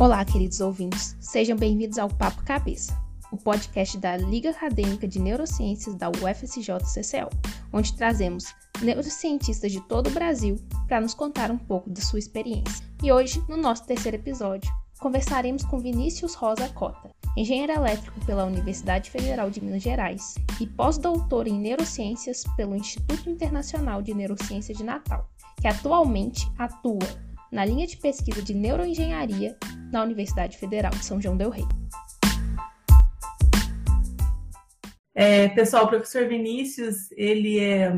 Olá, queridos ouvintes, sejam bem-vindos ao Papo Cabeça, o podcast da Liga Acadêmica de Neurociências da UFSJ-CCL, onde trazemos neurocientistas de todo o Brasil para nos contar um pouco de sua experiência. E hoje, no nosso terceiro episódio, conversaremos com Vinícius Rosa Cota, engenheiro elétrico pela Universidade Federal de Minas Gerais e pós-doutor em neurociências pelo Instituto Internacional de Neurociência de Natal, que atualmente atua na linha de pesquisa de neuroengenharia na Universidade Federal de São João del Rei. É, pessoal, o professor Vinícius, ele é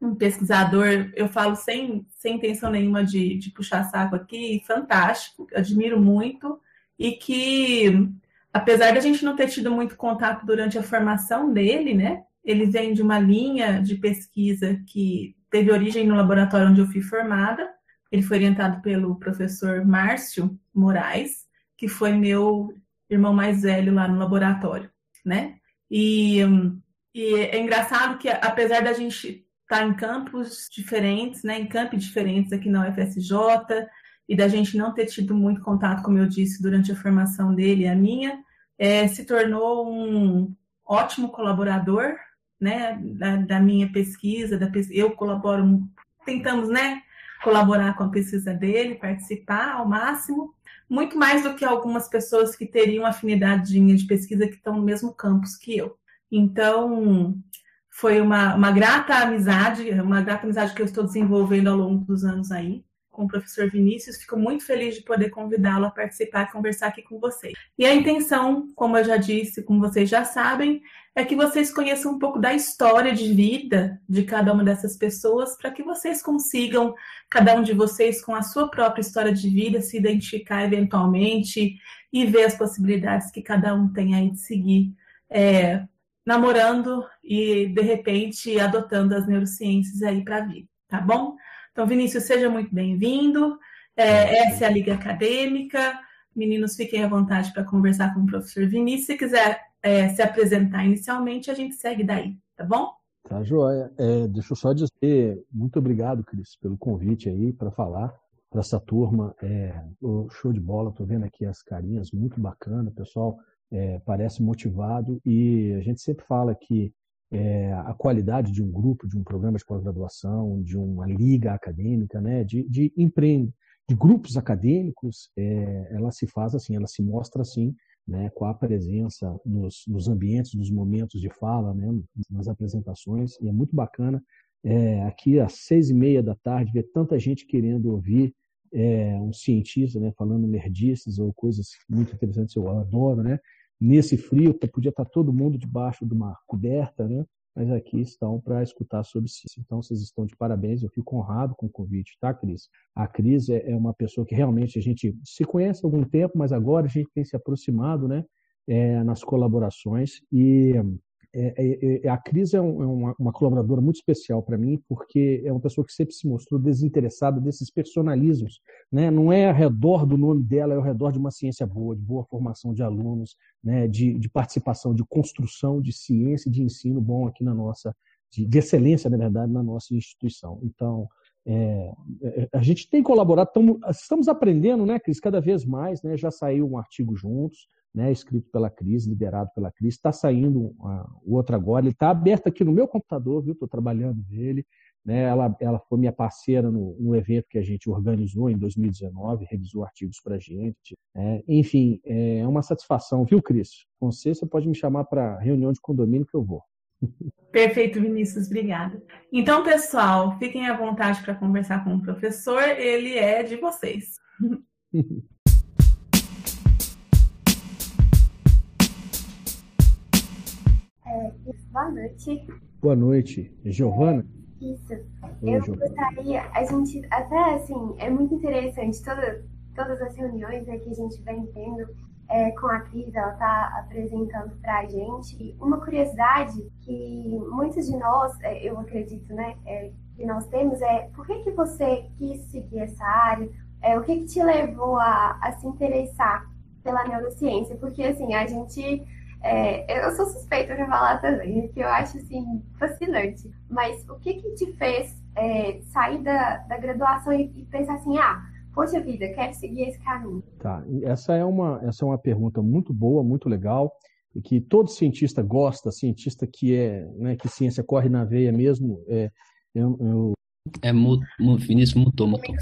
um pesquisador, eu falo sem, sem intenção nenhuma de, de puxar saco aqui, fantástico, admiro muito, e que, apesar da gente não ter tido muito contato durante a formação dele, né, ele vem de uma linha de pesquisa que teve origem no laboratório onde eu fui formada, ele foi orientado pelo professor Márcio Moraes, que foi meu irmão mais velho lá no laboratório, né? E, e é engraçado que, apesar da gente estar tá em campos diferentes, né, em campos diferentes aqui na UFSJ, e da gente não ter tido muito contato, como eu disse, durante a formação dele e a minha, é, se tornou um ótimo colaborador, né, da, da minha pesquisa, da, eu colaboro, tentamos, né, colaborar com a pesquisa dele, participar ao máximo, muito mais do que algumas pessoas que teriam afinidade de pesquisa que estão no mesmo campus que eu. Então, foi uma, uma grata amizade, uma grata amizade que eu estou desenvolvendo ao longo dos anos aí com o professor Vinícius. Fico muito feliz de poder convidá-lo a participar e conversar aqui com vocês. E a intenção, como eu já disse, como vocês já sabem, é que vocês conheçam um pouco da história de vida de cada uma dessas pessoas, para que vocês consigam, cada um de vocês, com a sua própria história de vida, se identificar eventualmente e ver as possibilidades que cada um tem aí de seguir. É, namorando e, de repente, adotando as neurociências aí para a vida, tá bom? Então, Vinícius, seja muito bem-vindo. É, essa é a Liga Acadêmica. Meninos, fiquem à vontade para conversar com o professor Vinícius. Se quiser é, se apresentar inicialmente, a gente segue daí, tá bom? Tá, joia. É, deixa eu só dizer muito obrigado, Cris, pelo convite aí para falar para essa turma. É, show de bola, estou vendo aqui as carinhas, muito bacana, o pessoal é, parece motivado e a gente sempre fala que é, a qualidade de um grupo, de um programa de pós-graduação, de uma liga acadêmica, né, de, de de grupos acadêmicos, é, ela se faz assim, ela se mostra assim, né, com a presença nos, nos ambientes, nos momentos de fala, né, nas apresentações, e é muito bacana é, aqui às seis e meia da tarde ver tanta gente querendo ouvir é, um cientista, né, falando nerdices ou coisas muito interessantes, eu adoro, né, nesse frio, podia estar todo mundo debaixo de uma coberta, né? Mas aqui estão para escutar sobre ciência. Então, vocês estão de parabéns, eu fico honrado com o convite, tá, Cris? A Cris é, é uma pessoa que realmente a gente se conhece há algum tempo, mas agora a gente tem se aproximado né, é, nas colaborações e é, é, é, a Cris é, um, é uma, uma, colaboradora muito especial para mim, porque é uma pessoa que sempre se mostrou desinteressada desses personalismos. Né? Não é ao redor do nome dela, é ao redor de uma ciência boa, de boa formação de alunos, né? de, de participação, de construção de ciência e de ensino bom aqui na nossa, de, de excelência, na verdade, na nossa instituição. Então, é, é, a gente tem colaborado, tamo, estamos aprendendo, né, Cris, cada vez mais, né, já saiu um artigo juntos, né, escrito pela Cris, liderado pela Cris, está saindo uh, o outro agora, ele está aberto aqui no meu computador, viu, estou trabalhando nele, né, ela, ela foi minha parceira no, no, evento que a gente organizou em 2019, revisou artigos para a gente, né, enfim, é uma satisfação, viu, Cris? Você, você pode me chamar para reunião de condomínio que eu vou. Perfeito, Vinícius, obrigada. Então, pessoal, fiquem à vontade para conversar com o professor, ele é de vocês. É, boa noite. Boa noite. Giovana? Isso. Oi, eu Giovana. gostaria, a gente, até assim, é muito interessante toda, todas as reuniões né, que a gente vem tendo é, com a Cris, ela está apresentando para a gente. Uma curiosidade que muitos de nós, é, eu acredito, né, é, que nós temos é por que, que você quis seguir essa área? É, o que, que te levou a, a se interessar pela neurociência? Porque, assim, a gente é, eu sou suspeita de falar também, que eu acho assim fascinante. Mas o que que te fez é, sair da, da graduação e, e, pensar assim, ah, poxa vida, quero seguir esse caminho? Tá, essa é uma, essa é uma pergunta muito boa, muito legal, e que todo cientista gosta, cientista que é, né, que ciência corre na veia mesmo, é, eu, eu... É, mu, mu, Vinícius mutou, mutou.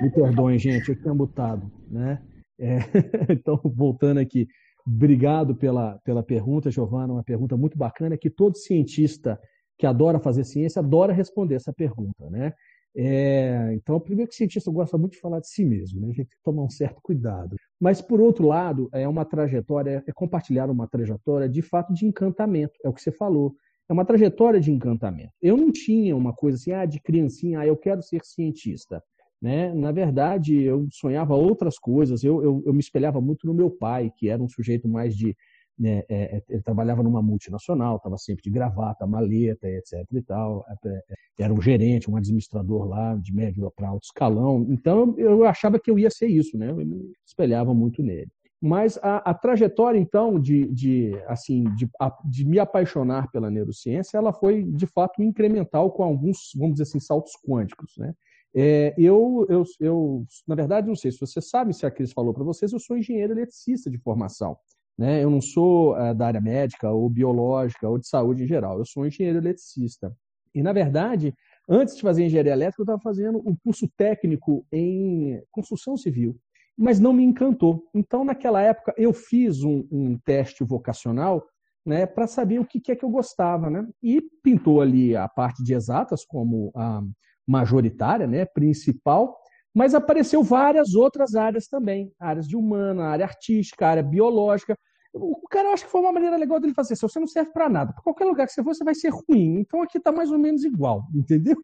Me perdoem, gente, eu tinha mutado, né? É, então, voltando aqui, obrigado pela, pela pergunta, Giovana, uma pergunta muito bacana, que todo cientista que adora fazer ciência adora responder essa pergunta, né? É, então, primeiro que o cientista gosta muito de falar de si mesmo, né? a gente tem que tomar um certo cuidado. Mas, por outro lado, é uma trajetória, é compartilhar uma trajetória de fato de encantamento, é o que você falou. É uma trajetória de encantamento. Eu não tinha uma coisa assim, ah, de criancinha, ah, eu quero ser cientista. Né? Na verdade, eu sonhava outras coisas, eu, eu, eu me espelhava muito no meu pai, que era um sujeito mais de né, é, é, ele trabalhava numa multinacional, estava sempre de gravata, maleta, etc. e tal. É, é, era um gerente, um administrador lá de médio para alto escalão. Então eu achava que eu ia ser isso, né? Eu me espelhava muito nele. Mas a, a trajetória, então, de, de assim, de, de, me apaixonar pela neurociência, ela foi de fato incremental com alguns, vamos dizer assim, saltos quânticos, né? É, eu, eu, eu, na verdade, não sei se você sabe, se a Cris falou para vocês, eu sou engenheiro eletricista de formação. Né? Eu não sou é, da área médica ou biológica ou de saúde em geral, eu sou engenheiro eletricista. E, na verdade, antes de fazer engenharia elétrica, eu estava fazendo um curso técnico em construção civil, mas não me encantou. Então, naquela época, eu fiz um, um teste vocacional né, para saber o que, que, é que eu gostava. Né? E pintou ali a parte de exatas como a majoritária, né, principal, mas apareceu várias outras áreas também, áreas de humana, área artística, área biológica. O cara, eu acho que foi uma maneira legal dele fazer. Se você não serve para nada, para qualquer lugar que você for, você vai ser ruim. Então aqui está mais ou menos igual, entendeu?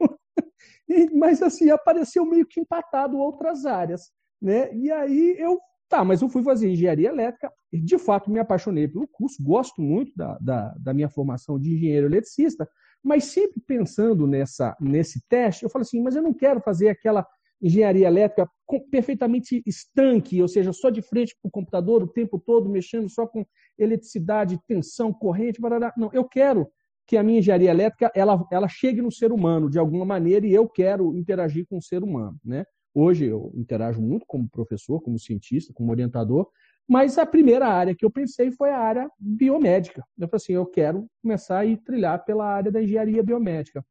mas assim, apareceu meio que empatado outras áreas. Né? E aí eu, tá, mas eu fui fazer engenharia elétrica de fato me apaixonei pelo curso, gosto muito da, da, da minha formação de engenheiro eletricista, mas sempre pensando nessa, nesse teste, eu falo assim, mas eu não quero fazer aquela engenharia elétrica perfeitamente estanque, ou seja, só de frente para o computador o tempo todo, mexendo só com eletricidade, tensão, corrente, barará. não, eu quero que a minha engenharia elétrica ela, ela chegue no ser humano de alguma maneira e eu quero interagir com o ser humano, né? Hoje eu interajo muito como professor, como cientista, como orientador, mas a primeira área que eu pensei foi a área biomédica. Eu falei assim, eu quero começar a ir trilhar pela área da engenharia biomédica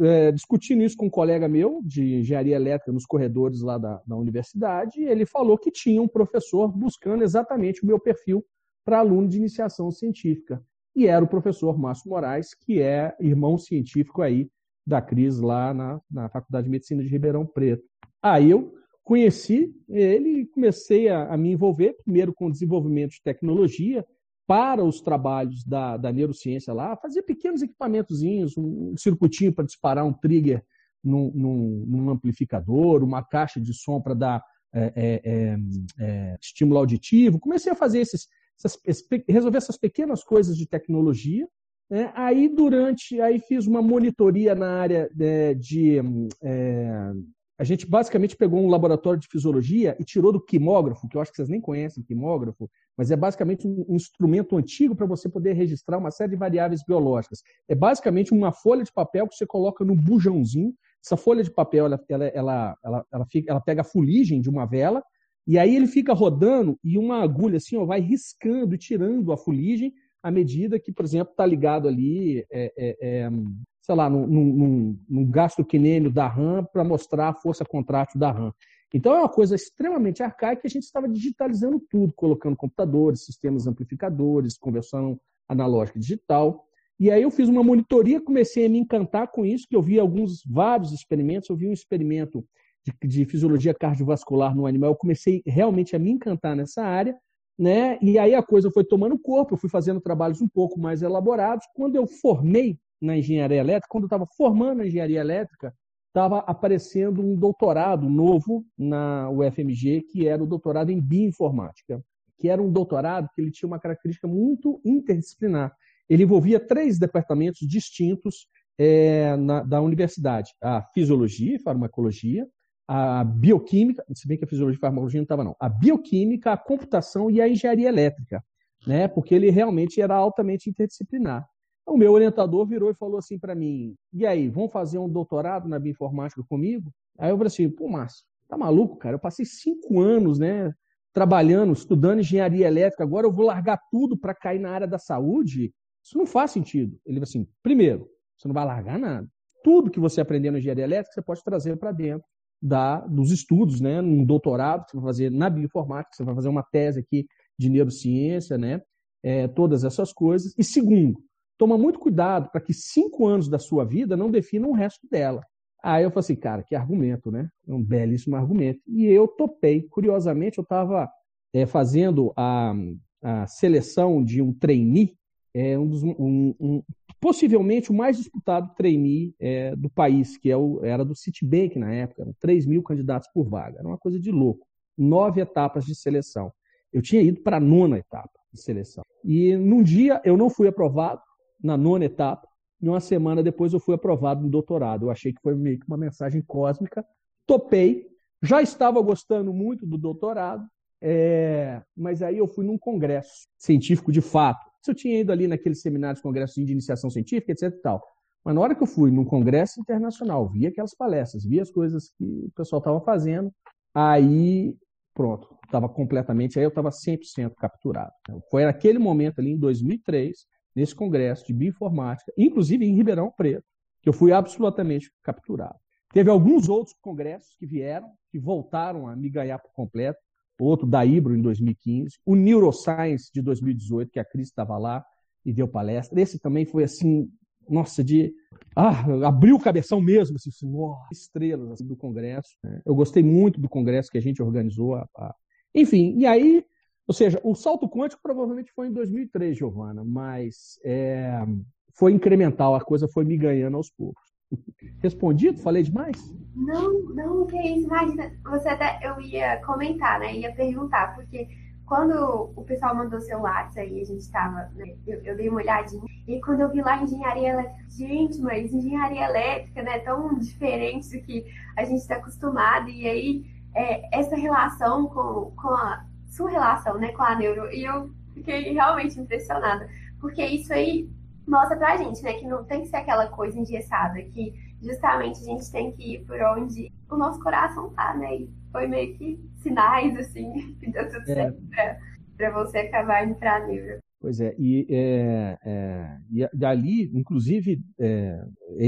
é, discutindo isso com um colega meu de engenharia elétrica nos corredores lá da, da universidade, ele falou que tinha um professor buscando exatamente o meu perfil para aluno de iniciação científica. E era o professor Márcio Moraes, que é irmão científico aí da Cris lá na, na Faculdade de Medicina de Ribeirão Preto. Aí eu conheci ele e comecei a, a me envolver, primeiro com o desenvolvimento de tecnologia, para os trabalhos da, da neurociência lá, fazia pequenos equipamentozinhos, um circuitinho para disparar um trigger num, num, num, amplificador, uma caixa de som para dar é, é, é, é, estímulo auditivo. Comecei a fazer esses, essas, resolver essas pequenas coisas de tecnologia. Né? Aí durante, aí fiz uma monitoria na área é, de, é, a gente basicamente pegou um laboratório de fisiologia e tirou do quimógrafo, que eu acho que vocês nem conhecem quimógrafo, mas é basicamente um instrumento antigo para você poder registrar uma série de variáveis biológicas. É basicamente uma folha de papel que você coloca no bujãozinho. Essa folha de papel ela, ela, ela, ela, ela, fica, ela pega a fuligem de uma vela e aí ele fica rodando e uma agulha assim ó, vai riscando e tirando a fuligem à medida que, por exemplo, está ligado ali é, é, é, sei lá, num, num, num gastrocnêmio da RAM para mostrar a força contrátil da RAM. Então é uma coisa extremamente arcaica que a gente estava digitalizando tudo, colocando computadores, sistemas amplificadores, conversão analógica digital. E aí eu fiz uma monitoria, comecei a me encantar com isso, que eu vi alguns, vários experimentos, eu vi um experimento de, de fisiologia cardiovascular no animal, eu comecei realmente a me encantar nessa área, né? E aí a coisa foi tomando corpo, eu fui fazendo trabalhos um pouco mais elaborados. Quando eu formei na engenharia elétrica, quando estava formando a engenharia elétrica, estava aparecendo um doutorado novo na UFMG, que era o doutorado em bioinformática, que era um doutorado que ele tinha uma característica muito interdisciplinar. Ele envolvia três departamentos distintos é, na, da universidade: a fisiologia e farmacologia, a bioquímica, se bem que a fisiologia e farmacologia não estava, não, a bioquímica, a computação e a engenharia elétrica, né? porque ele realmente era altamente interdisciplinar. O meu orientador virou e falou assim para mim: e aí, vamos fazer um doutorado na bioinformática comigo? Aí eu falei assim: pô, Márcio, Tá maluco, cara? Eu passei cinco anos, né? Trabalhando, estudando engenharia elétrica, agora eu vou largar tudo para cair na área da saúde? Isso não faz sentido. Ele falou assim: primeiro, você não vai largar nada. Tudo que você aprender na engenharia elétrica, você pode trazer para dentro da, dos estudos, né? Um doutorado que você vai fazer na bioinformática, você vai fazer uma tese aqui de neurociência, né? É, todas essas coisas. E segundo, toma muito cuidado para que cinco anos da sua vida não definam o resto dela. Aí eu falei assim, cara, que argumento, né? Um belíssimo argumento. E eu topei. Curiosamente, eu estava é, fazendo a, a, seleção de um trainee, é, um dos, um, um, possivelmente o mais disputado trainee é, do país, que é o, era do Citibank na época. Eram 3 mil candidatos por vaga. Era uma coisa de louco. Nove etapas de seleção. Eu tinha ido para a nona etapa de seleção. E num dia eu não fui aprovado, na nona etapa, e uma semana depois eu fui aprovado no doutorado. Eu achei que foi meio que uma mensagem cósmica. Topei, já estava gostando muito do doutorado, é... mas aí eu fui num congresso científico de fato. Eu tinha ido ali naqueles seminários, congressos de iniciação científica, etc e tal. Mas na hora que eu fui num congresso internacional, vi aquelas palestras, vi as coisas que o pessoal estava fazendo, aí pronto, estava completamente, aí eu estava 100% capturado. Foi naquele momento ali, em 2003, nesse congresso de bioinformática, inclusive em Ribeirão Preto, que eu fui absolutamente capturado. Teve alguns outros congressos que vieram, que voltaram a me ganhar por completo. Outro da Ibro em 2015, o Neuroscience de 2018, que a Cris estava lá e deu palestra. Esse também foi assim, nossa, de ah, abriu o cabeção mesmo, assim, assim estrelas assim, do congresso. Né? Eu gostei muito do congresso que a gente organizou. A... Enfim, e aí ou seja, o salto quântico provavelmente foi em 2003, Giovana, mas é, foi incremental, a coisa foi me ganhando aos poucos. Respondido? Falei demais? Não, não, que isso. Imagina, você até, eu ia comentar, né? Ia perguntar, porque quando o pessoal mandou seu WhatsApp aí, a gente estava, né, eu, eu, dei uma olhadinha, e quando eu vi lá engenharia elétrica, gente, mas engenharia elétrica, né, tão diferente do que a gente está acostumado, e aí é, essa relação com, com a, sua relação né, com a neuro. E eu fiquei realmente impressionada. Porque isso aí mostra pra gente, né, que não tem que ser aquela coisa engessada, que justamente a gente tem que ir por onde o nosso coração tá, né? E foi meio que sinais, assim, que deu tudo é. certo pra, pra você acabar indo pra neuro. Pois é, e, é, é, e dali, inclusive, é,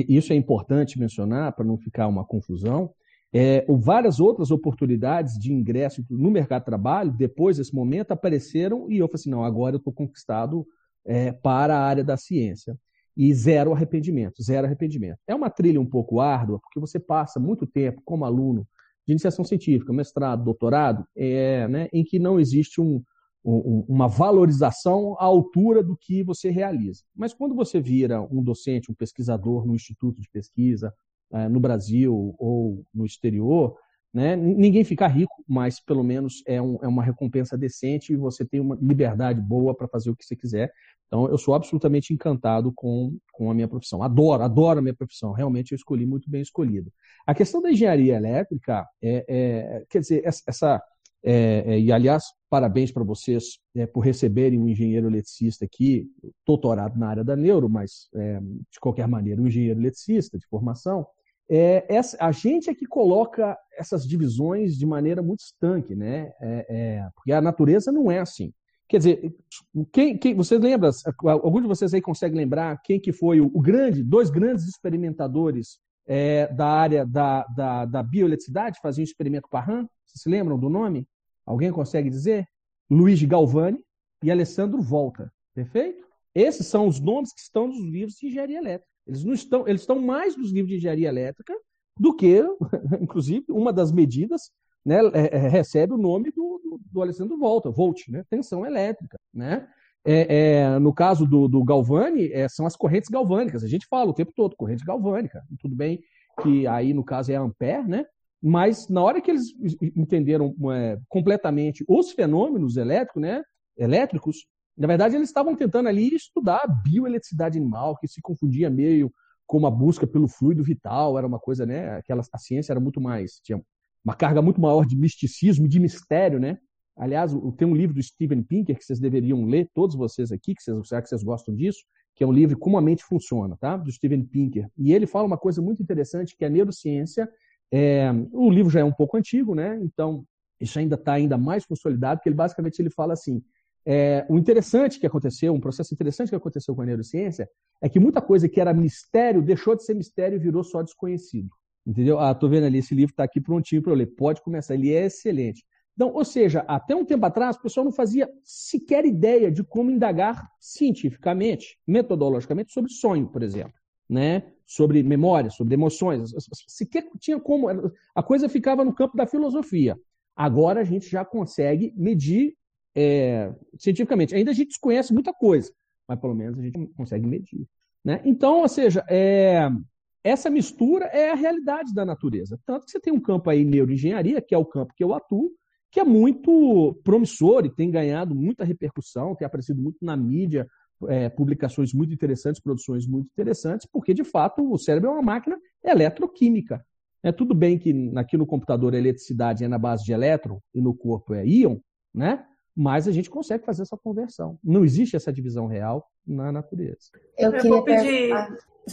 isso é importante mencionar para não ficar uma confusão, é, várias outras oportunidades de ingresso no mercado de trabalho, depois desse momento, apareceram e eu falei assim: não, agora eu estou conquistado é, para a área da ciência. E zero arrependimento, zero arrependimento. É uma trilha um pouco árdua, porque você passa muito tempo como aluno de iniciação científica, mestrado, doutorado, é, né, em que não existe um, um, uma valorização à altura do que você realiza. Mas quando você vira um docente, um pesquisador no instituto de pesquisa, no Brasil ou no exterior, né? ninguém fica rico, mas pelo menos é, um, é uma recompensa decente e você tem uma liberdade boa para fazer o que você quiser. Então, eu sou absolutamente encantado com, com a minha profissão. Adoro, adoro a minha profissão. Realmente, eu escolhi muito bem escolhido. A questão da engenharia elétrica, é, é quer dizer, essa. É, é, e, aliás, parabéns para vocês é, por receberem um engenheiro eletricista aqui, doutorado na área da neuro, mas, é, de qualquer maneira, um engenheiro eletricista de formação é, essa, a gente é que coloca essas divisões de maneira muito estanque, né? É, é, porque a natureza não é assim. Quer dizer, quem, quem, você lembra, algum de vocês aí consegue lembrar quem que foi o, o grande, dois grandes experimentadores é, da área da, da, da bioeletricidade, faziam um experimento Parran? Vocês se lembram do nome? Alguém consegue dizer? Luiz Galvani e Alessandro Volta. Perfeito? Esses são os nomes que estão nos livros de engenharia elétrica. Eles não estão, eles estão mais nos livros de engenharia elétrica do que, inclusive, uma das medidas né, é, é, recebe o nome do, do, do, Alessandro Volta, Volt, né, tensão elétrica. Né? É, é, no caso do, do Galvani, é, são as correntes galvânicas. A gente fala o tempo todo, corrente galvânica. Tudo bem que aí, no caso, é ampere, né? mas na hora que eles entenderam é, completamente os fenômenos elétricos, né, elétricos, na verdade, eles estavam tentando ali estudar a bioeletricidade animal, que se confundia meio com uma busca pelo fluido vital, era uma coisa, né? Aquela, a ciência era muito mais, tinha uma carga muito maior de misticismo, de mistério, né? Aliás, tem um livro do Steven Pinker que vocês deveriam ler, todos vocês aqui, que vocês, será que vocês gostam disso, que é um livro Como a Mente Funciona, tá? Do Steven Pinker. E ele fala uma coisa muito interessante, que a neurociência É, o livro já é um pouco antigo, né? Então, isso ainda está ainda mais consolidado, porque ele basicamente ele fala assim: é, o interessante que aconteceu, um processo interessante que aconteceu com a neurociência, é que muita coisa que era mistério deixou de ser mistério e virou só desconhecido. Entendeu? Ah, tô vendo ali, esse livro está aqui prontinho para eu ler. Pode começar, ele é excelente. Então, ou seja, até um tempo atrás, o pessoal não fazia sequer ideia de como indagar cientificamente, metodologicamente, sobre sonho, por exemplo, né? sobre memória, sobre emoções. Sequer tinha como. A coisa ficava no campo da filosofia. Agora a gente já consegue medir é, cientificamente. Ainda a gente desconhece muita coisa, mas pelo menos a gente consegue medir. Né? Então, ou seja, é, essa mistura é a realidade da natureza. Tanto que você tem um campo aí, neuroengenharia, que é o campo que eu atuo, que é muito promissor e tem ganhado muita repercussão, tem aparecido muito na mídia, é, publicações muito interessantes, produções muito interessantes, porque de fato o cérebro é uma máquina eletroquímica. É tudo bem que aqui no computador a eletricidade é na base de elétron e no corpo é íon, né? Mas a gente consegue fazer essa conversão. Não existe essa divisão real na natureza. Eu, Eu queria pedir.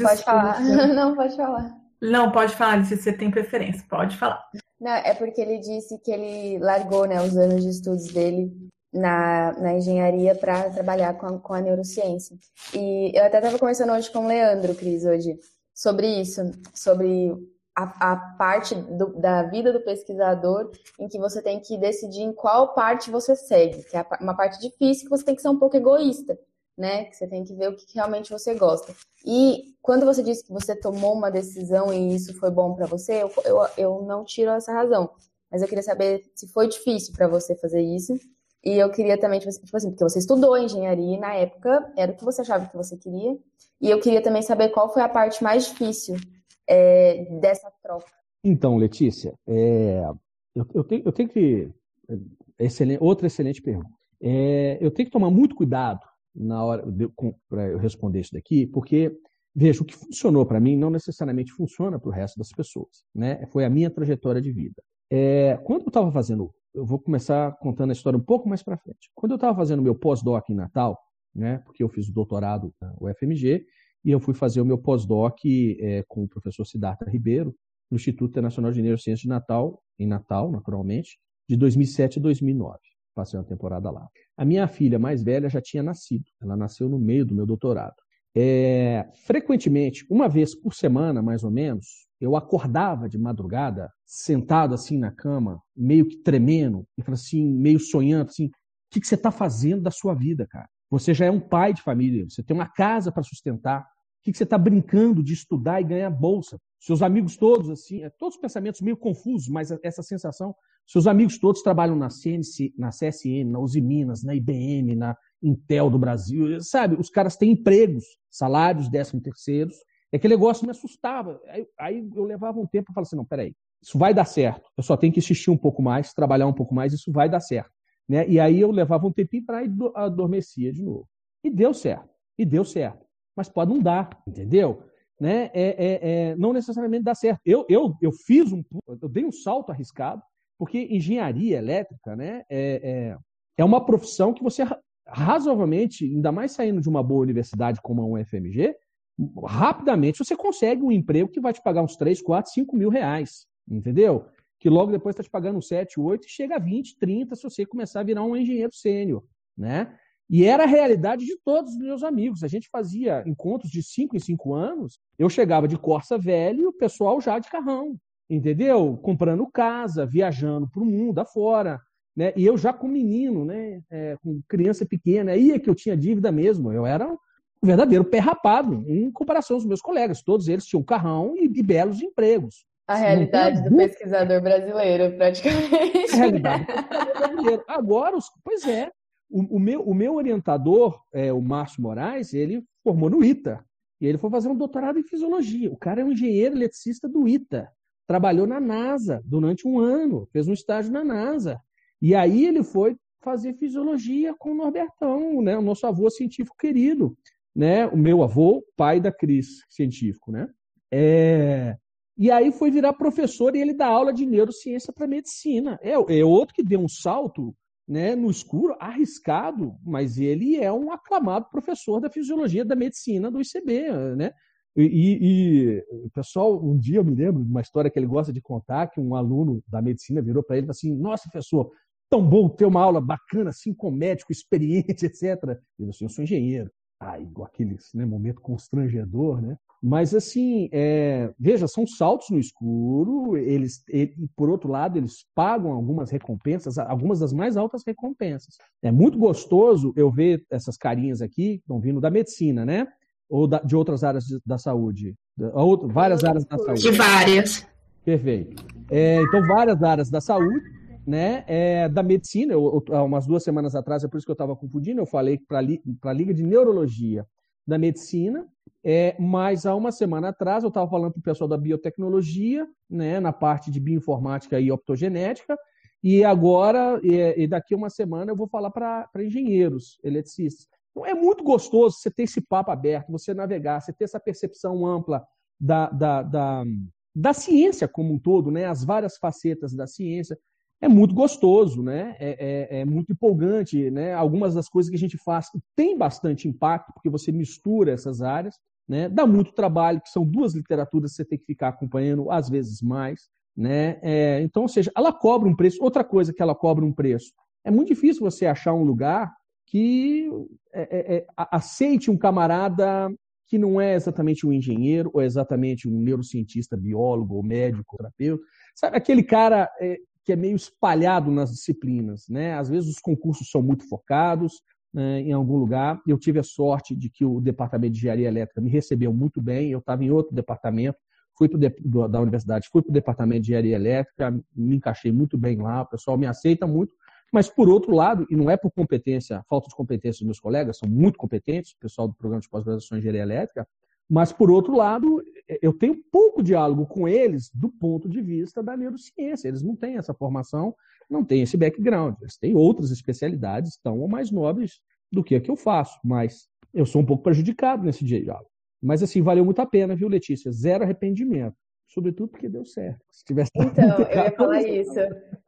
Pode falar. Não, pode falar. Não, pode falar, se você tem preferência, pode falar. Não, é porque ele disse que ele largou né, os anos de estudos dele na, na engenharia para trabalhar com a, com a neurociência. E eu até estava conversando hoje com o Leandro, Cris, hoje, sobre isso, sobre a, a parte do, da vida do pesquisador em que você tem que decidir em qual parte você segue, que é uma parte difícil que você tem que ser um pouco egoísta, né? Que você tem que ver o que realmente você gosta. E quando você disse que você tomou uma decisão e isso foi bom para você, eu, eu, eu não tiro essa razão. Mas eu queria saber se foi difícil para você fazer isso. E eu queria também, tipo, tipo assim, porque você estudou engenharia e na época era o que você achava que você queria. E eu queria também saber qual foi a parte mais difícil é, dessa troca. Então, Letícia, é, eu, eu, tenho, eu tenho que. Excelente, outra excelente pergunta. É, eu tenho que tomar muito cuidado na hora para eu responder isso daqui, porque veja o que funcionou para mim não necessariamente funciona para o resto das pessoas, né? Foi a minha trajetória de vida. É, quando eu estava fazendo, eu vou começar contando a história um pouco mais para frente. Quando eu estava fazendo meu pós-doc em Natal, né? Porque eu fiz o doutorado na UFMG e eu fui fazer o meu pós-doc é, com o professor Siddhartha Ribeiro no Instituto Internacional de Neurociência de Natal, em Natal, naturalmente, de 2007 a 2009. Passei uma temporada lá. A minha filha mais velha já tinha nascido. Ela nasceu no meio do meu doutorado. É, frequentemente, uma vez por semana, mais ou menos, eu acordava de madrugada, sentado assim na cama, meio que tremendo, e assim, meio sonhando, assim, o que, que você está fazendo da sua vida, cara? Você já é um pai de família, você tem uma casa para sustentar. Que, que você está brincando de estudar e ganhar bolsa? Seus amigos todos, assim, é, todos os pensamentos meio confusos, mas essa sensação. Seus amigos todos trabalham na, CNC, na CSN, na Uzi Minas, na IBM, na Intel do Brasil, sabe? Os caras têm empregos, salários, décimo terceiros. É aquele negócio me assustava. Aí, aí eu levava um tempo e falava assim, não, peraí, isso vai dar certo. Eu só tenho que insistir um pouco mais, trabalhar um pouco mais, isso vai dar certo. Né? E aí eu levava um tempinho para adormecia de novo. E deu certo. E deu certo. Mas pode não dar, entendeu? Né? É, é, é, não necessariamente dá certo. Eu, eu, eu fiz um. Eu dei um salto arriscado, porque engenharia elétrica né, é, é, é uma profissão que você razoavelmente, ainda mais saindo de uma boa universidade como a UFMG, rapidamente você consegue um emprego que vai te pagar uns 3, 4, 5 mil reais. Entendeu? que logo depois está te pagando 7, 8 e chega a 20, 30 se você começar a virar um engenheiro sênior, né? E era a realidade de todos os meus amigos. A gente fazia encontros de 5 em 5 anos, eu chegava de Corsa velho e o pessoal já de carrão, entendeu? Comprando casa, viajando para o mundo afora, né? E eu já com menino, né? É, com criança pequena, aí é que eu tinha dívida mesmo. Eu era um verdadeiro pé rapado em comparação aos meus colegas. Todos eles tinham carrão e, e belos empregos. A realidade do pesquisador brasileiro, praticamente. A realidade do pesquisador brasileiro. Agora, os, pois é, o, o, meu, o meu orientador, é, o Márcio Moraes, ele formou no ITA. E ele foi fazer um doutorado em fisiologia. O cara é um engenheiro eletricista do ITA. Trabalhou na NASA durante um ano, fez um estágio na NASA. E aí ele foi fazer fisiologia com o Norbertão, né? o nosso avô científico querido. Né? O meu avô, pai da Cris, científico. Né? É... E aí foi virar professor e ele dá aula de neurociência para medicina. É, é outro que deu um salto né, no escuro, arriscado, mas ele é um aclamado professor da fisiologia da medicina do ICB. Né? E, o pessoal, um dia eu me lembro de uma história que ele gosta de contar, que um aluno da medicina virou para ele e falou assim, nossa, professor, tão bom ter uma aula bacana assim com médico experiente, etc. Ele falou assim, eu sou engenheiro. Ah, igual aquele né, momento constrangedor, né? Mas, assim, é, veja, são saltos no escuro, eles, e, por outro lado, eles pagam algumas recompensas, algumas das mais altas recompensas. É muito gostoso eu ver essas carinhas aqui, que estão vindo da medicina, né? Ou da, de outras áreas de, da saúde. várias áreas da saúde. De várias. Perfeito. É, então, várias áreas da saúde, né? É, da medicina, eu, eu, umas duas semanas atrás, é por isso que eu estava confundindo, eu falei para a Liga de Neurologia da Medicina, é, mas há uma semana atrás eu estava falando para o pessoal da biotecnologia, né, na parte de bioinformática e optogenética, e agora, e, e daqui a uma semana, eu vou falar para engenheiros eletricistas. Então, é muito gostoso você ter esse papo aberto, você navegar, você ter essa percepção ampla da, da, da, da ciência como um todo, né, as várias facetas da ciência é muito gostoso, né? É, é, é, muito empolgante, né? Algumas das coisas que a gente faz tem bastante impacto, porque você mistura essas áreas, né? Dá muito trabalho, que são duas literaturas que você tem que ficar acompanhando, às vezes mais, né? É, então, ou seja, ela cobra um preço. Outra coisa que ela cobra um preço. É muito difícil você achar um lugar que é, é, é aceite um camarada que não é exatamente um engenheiro, ou exatamente um neurocientista, biólogo, ou médico, terapeuta. Sabe, aquele cara é, que é meio espalhado nas disciplinas. Né? Às vezes os concursos são muito focados né, em algum lugar. Eu tive a sorte de que o departamento de engenharia elétrica me recebeu muito bem. Eu estava em outro departamento, fui pro de, do, da universidade, fui para o departamento de engenharia elétrica, me encaixei muito bem lá, o pessoal me aceita muito. Mas, por outro lado, e não é por competência, falta de competência dos meus colegas, são muito competentes, o pessoal do programa de pós-graduação em engenharia elétrica, mas, por outro lado, eu tenho pouco diálogo com eles do ponto de vista da neurociência. Eles não têm essa formação, não têm esse background. Eles têm outras especialidades tão ou mais nobres do que a que eu faço, mas eu sou um pouco prejudicado nesse diálogo. Mas, assim, valeu muito a pena, viu, Letícia? Zero arrependimento. Sobretudo porque deu certo. Se tivesse então, eu ia falar isso.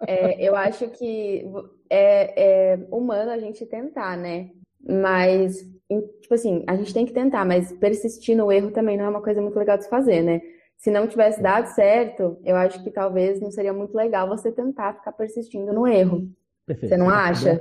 É, eu acho que é, é humano a gente tentar, né? Mas, tipo assim, a gente tem que tentar, mas persistir no erro também não é uma coisa muito legal de se fazer, né? Se não tivesse dado certo, eu acho que talvez não seria muito legal você tentar ficar persistindo no erro. Perfeito. Você não acha?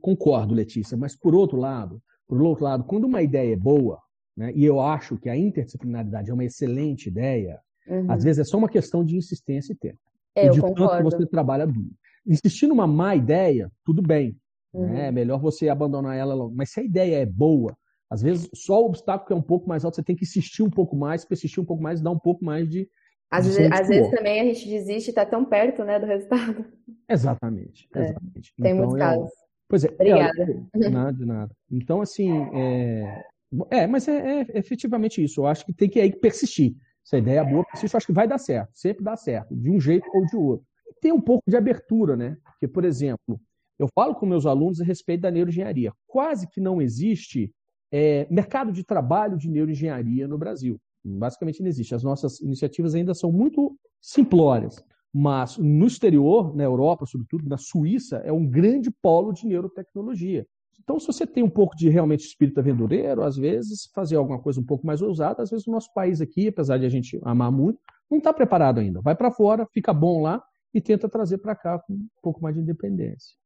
Concordo, Letícia, mas por outro lado, por outro lado, quando uma ideia é boa, né, e eu acho que a interdisciplinaridade é uma excelente ideia, uhum. às vezes é só uma questão de insistência e tempo. É, e de tanto que você trabalha duro. Insistir numa má ideia, tudo bem. Né? Uhum. Né? É melhor você abandonar ela logo. Mas se a ideia é boa, às vezes só o obstáculo que é um pouco mais alto, você tem que insistir um pouco mais, persistir um pouco mais, dar um pouco mais de. Às, vezes, às vezes, também a gente desiste e está tão perto né, do resultado. Exatamente, exatamente. É, tem então, muitos é, casos. Pois é. Obrigada. É, nada, de nada. Então, assim, é, é mas é, é, efetivamente isso. Eu acho que tem que aí persistir. Se a ideia é boa, persiste, eu acho que vai dar certo. Sempre dá certo, de um jeito ou de outro. E tem um pouco de abertura, né? Porque, por exemplo, eu falo com meus alunos a respeito da neuroengenharia. Quase que não existe é, mercado de trabalho de neuroengenharia no Brasil. Basicamente não existe. As nossas iniciativas ainda são muito simplórias. Mas no exterior, na Europa, sobretudo na Suíça, é um grande polo de neurotecnologia. Então, se você tem um pouco de realmente espírito aventureiro, às vezes fazer alguma coisa um pouco mais ousada, às vezes o nosso país aqui, apesar de a gente amar muito, não está preparado ainda. Vai para fora, fica bom lá e tenta trazer para cá com um pouco mais de independência.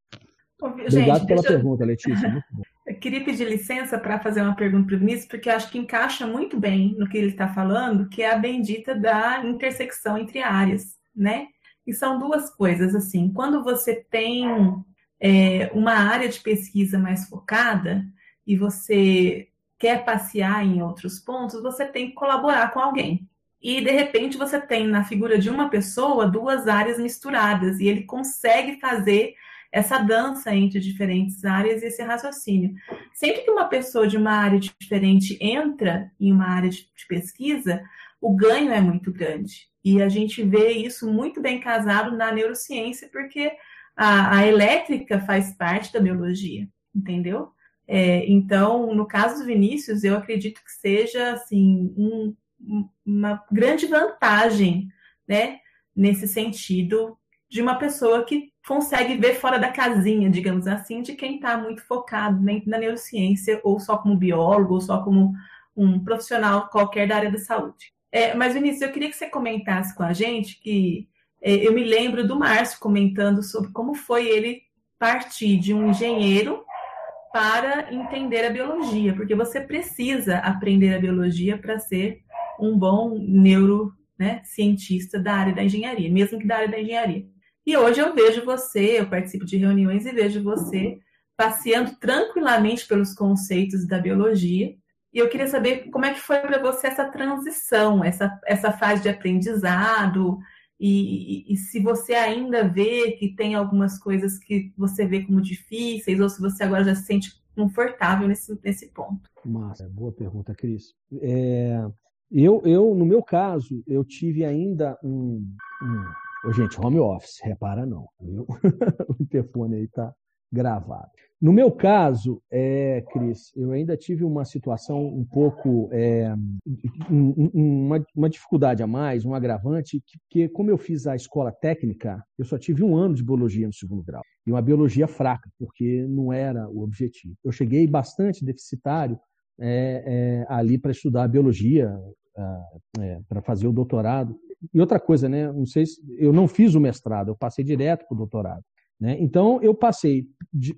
Obrigado Gente, pela pergunta, Letícia. Eu queria pedir licença para fazer uma pergunta para o Vinícius, porque acho que encaixa muito bem no que ele está falando, que é a bendita da intersecção entre áreas, né? E são duas coisas, assim, quando você tem é, uma área de pesquisa mais focada e você quer passear em outros pontos, você tem que colaborar com alguém. E, de repente, você tem na figura de uma pessoa duas áreas misturadas, e ele consegue fazer essa dança entre diferentes áreas e esse raciocínio. Sempre que uma pessoa de uma área diferente entra em uma área de pesquisa, o ganho é muito grande. E a gente vê isso muito bem casado na neurociência, porque a, a elétrica faz parte da biologia, entendeu? É, então, no caso do Vinícius, eu acredito que seja assim um, uma grande vantagem, né, nesse sentido de uma pessoa que consegue ver fora da casinha, digamos assim, de quem está muito focado na neurociência, ou só como biólogo, ou só como um profissional qualquer da área da saúde. É, mas, Vinícius, eu queria que você comentasse com a gente que é, eu me lembro do Márcio comentando sobre como foi ele partir de um engenheiro para entender a biologia, porque você precisa aprender a biologia para ser um bom neurocientista né, da área da engenharia, mesmo que da área da engenharia. E hoje eu vejo você, eu participo de reuniões e vejo você passeando tranquilamente pelos conceitos da biologia. E eu queria saber como é que foi para você essa transição, essa, essa fase de aprendizado, e, e, e, se você ainda vê que tem algumas coisas que você vê como difíceis, ou se você agora já se sente confortável nesse, nesse ponto. Massa, boa pergunta, Cris. É, eu, eu, no meu caso, eu tive ainda um, um... Oh, gente, home office, repara não, viu? o telefone aí está gravado. No meu caso, é, Cris, eu ainda tive uma situação um pouco, é, uma, uma, dificuldade a mais, um agravante, que, como eu fiz a escola técnica, eu só tive um ano de biologia no segundo grau. E uma biologia fraca, porque não era o objetivo. Eu cheguei bastante deficitário é, é ali para estudar biologia, é, para fazer o doutorado. E outra coisa, né? Não sei se, eu não fiz o mestrado, eu passei direto para o doutorado. Né? Então, eu passei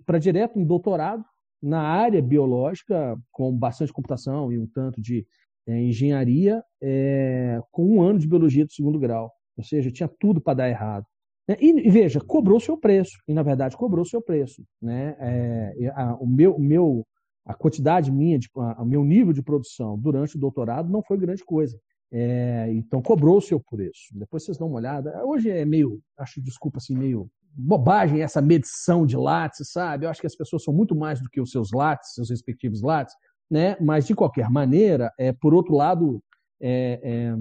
para direto um doutorado na área biológica, com bastante computação e um tanto de é, engenharia, é, com um ano de biologia do segundo grau. Ou seja, tinha tudo para dar errado. Né? E, e, veja, cobrou seu preço. E, na verdade, cobrou seu preço. Né? É, a, o meu, meu, a quantidade minha, de, a, o meu nível de produção durante o doutorado não foi grande coisa. É, então cobrou o seu preço. Depois vocês dão uma olhada. Hoje é meio, acho desculpa assim, meio bobagem essa medição de látice, sabe? Eu acho que as pessoas são muito mais do que os seus látices, seus respectivos látices, né? Mas de qualquer maneira, é por outro lado, é, é,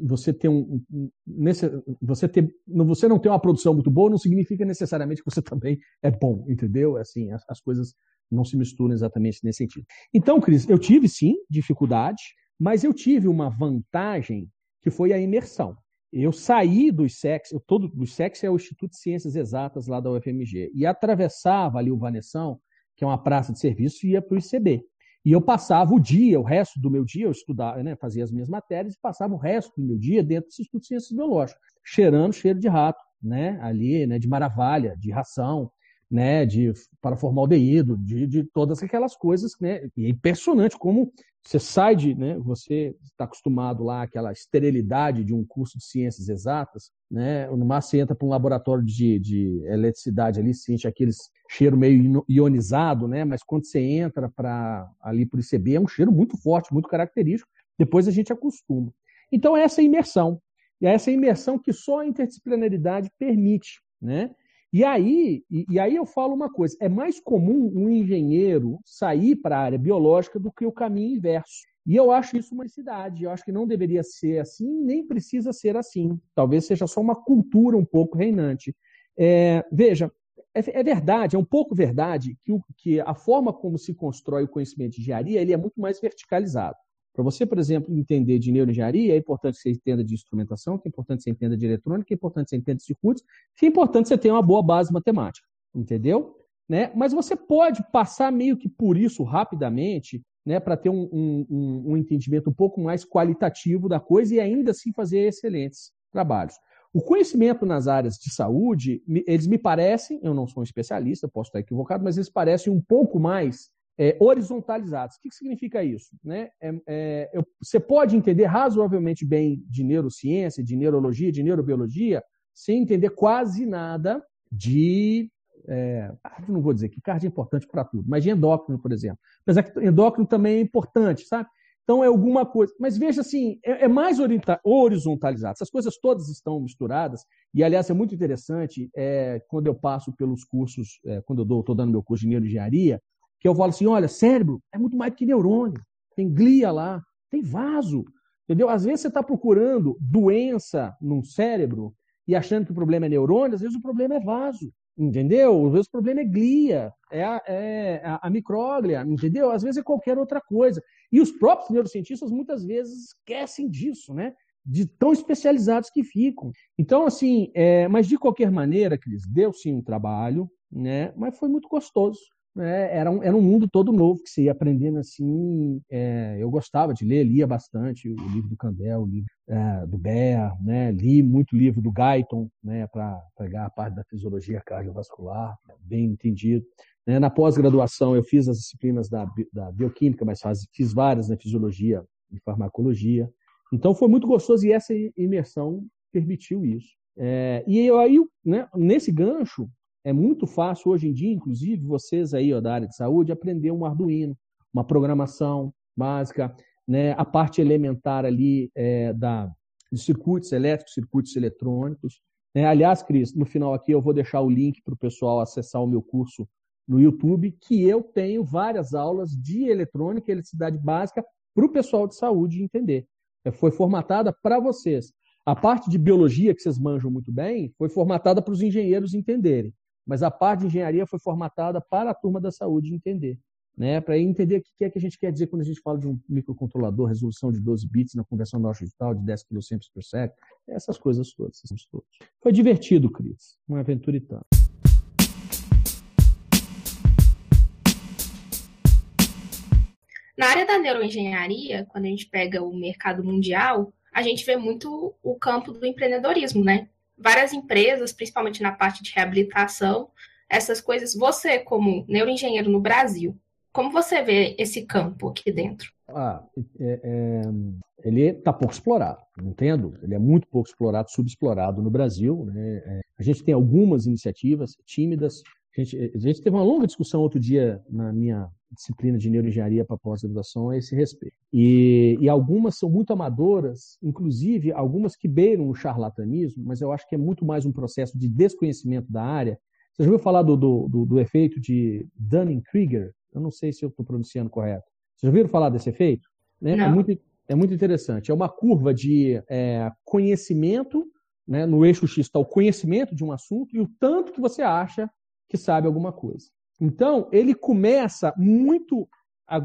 você ter um, nesse, você ter, você não ter uma produção muito boa não significa necessariamente que você também é bom, entendeu? Assim, as, as coisas não se misturam exatamente nesse sentido. Então, Cris, eu tive sim dificuldade, mas eu tive uma vantagem que foi a imersão. Eu saí do ISEX, eu todo do ISEX é o Instituto de Ciências Exatas lá da UFMG, e atravessava ali o Vanessão, que é uma praça de serviço, e ia para o ICB. E eu passava o dia, o resto do meu dia, eu estudava, né, fazia as minhas matérias e passava o resto do meu dia dentro desse Instituto de Ciências Biológicas, cheirando cheiro de rato, né, ali, né, de maravilha, de ração, né, de para formaldeído, de, de todas aquelas coisas, né, e é impressionante como você sai de, né, você está acostumado lá àquela esterilidade de um curso de ciências exatas, né, no máximo você entra para um laboratório de, de eletricidade ali, sente aquele cheiro meio ionizado, né, mas quando você entra para ali para o ICB é um cheiro muito forte, muito característico, depois a gente acostuma. Então essa é a imersão, e é essa imersão que só a interdisciplinaridade permite, né, e aí, e, e, aí eu falo uma coisa: é mais comum um engenheiro sair para a área biológica do que o caminho inverso. E eu acho isso uma cidade. Eu acho que não deveria ser assim, nem precisa ser assim. Talvez seja só uma cultura um pouco reinante. É, veja, é, é, verdade, é um pouco verdade que, o, que a forma como se constrói o conhecimento de engenharia ele é muito mais verticalizado. Para você, por exemplo, entender de neuroengenharia, é importante que você entenda de instrumentação, que é importante que você entenda de eletrônica, é importante que você entenda de circuitos, que é importante que você tenha uma boa base matemática, entendeu? Né? Mas você pode passar meio que por isso rapidamente, né, para ter um, um, um, entendimento um pouco mais qualitativo da coisa e ainda assim fazer excelentes trabalhos. O conhecimento nas áreas de saúde, eles me parecem, eu não sou um especialista, posso estar equivocado, mas eles parecem um pouco mais é, horizontalizados. O que, que significa isso? Né? É, é, eu, você pode entender razoavelmente bem de neurociência, de neurologia, de neurobiologia, sem entender quase nada de. É, não vou dizer que cardio é importante para tudo, mas de endócrino, por exemplo. Apesar que endócrino também é importante, sabe? Então é alguma coisa. Mas veja assim, é, é mais horizontalizado. Essas coisas todas estão misturadas. E, aliás, é muito interessante é, quando eu passo pelos cursos, é, quando eu estou dando meu curso de neuroengenharia, que eu falo assim: olha, cérebro é muito mais do que neurônio. Tem glia lá, tem vaso. Entendeu? Às vezes você está procurando doença no cérebro e achando que o problema é neurônio, às vezes o problema é vaso. Entendeu? Às vezes o problema é glia, é a, é a, a micróglia, entendeu? Às vezes é qualquer outra coisa. E os próprios neurocientistas muitas vezes esquecem disso, né? De tão especializados que ficam. Então, assim, é, mas de qualquer maneira, Cris, deu sim um trabalho, né? Mas foi muito gostoso É, era, um, era um mundo todo novo que você ia aprendendo assim. É, eu gostava de ler, lia bastante o livro do Candel, o livro é, do Bear, né? li muito livro do Guyton né? para pegar a parte da fisiologia cardiovascular, bem entendido. Né? Na pós-graduação, eu fiz as disciplinas da, da bioquímica, mas faz, fiz várias na fisiologia e farmacologia. Então foi muito gostoso e essa imersão permitiu isso. É, e eu, aí, né, nesse gancho, é muito fácil hoje em dia, inclusive, vocês aí ó, da área de saúde, aprender um Arduino, uma programação básica, né, a parte elementar ali é, da, de circuitos elétricos, circuitos eletrônicos. Né? Aliás, Cris, no final aqui eu vou deixar o link para o pessoal acessar o meu curso no YouTube, que eu tenho várias aulas de eletrônica e eletricidade básica para o pessoal de saúde entender. É, foi formatada para vocês. A parte de biologia, que vocês manjam muito bem, foi formatada para os engenheiros entenderem. Mas a parte de engenharia foi formatada para a turma da saúde entender. Né, para entender o que é que a gente quer dizer quando a gente fala de um microcontrolador, resolução de 12 bits na conversão digital de 10 km por segundo, essas coisas todas, Foi divertido, Cris, uma aventura e tanto. Na área da neuroengenharia, quando a gente pega o mercado mundial, a gente vê muito o campo do empreendedorismo, né? Várias empresas, principalmente na parte de reabilitação, essas coisas. Você, como neuroengenheiro no Brasil, como você vê esse campo aqui dentro? Ah, é, é, ele está pouco explorado, entendo. Ele é muito pouco explorado, subexplorado no Brasil. Né? É, a gente tem algumas iniciativas tímidas, a gente, a gente teve uma longa discussão outro dia na minha disciplina de neuroengenharia para pós-graduação a esse respeito. E, e, algumas são muito amadoras, inclusive algumas que beiram o charlatanismo, mas eu acho que é muito mais um processo de desconhecimento da área. Você já ouviu falar do, do, do, do efeito de Dunning-Kruger? Eu não sei se eu estou pronunciando correto. Vocês já ouviram falar desse efeito? Né? É, muito, é muito interessante. É uma curva de é, conhecimento, né? no eixo X está o conhecimento de um assunto e o tanto que você acha que sabe alguma coisa. Então, ele começa muito,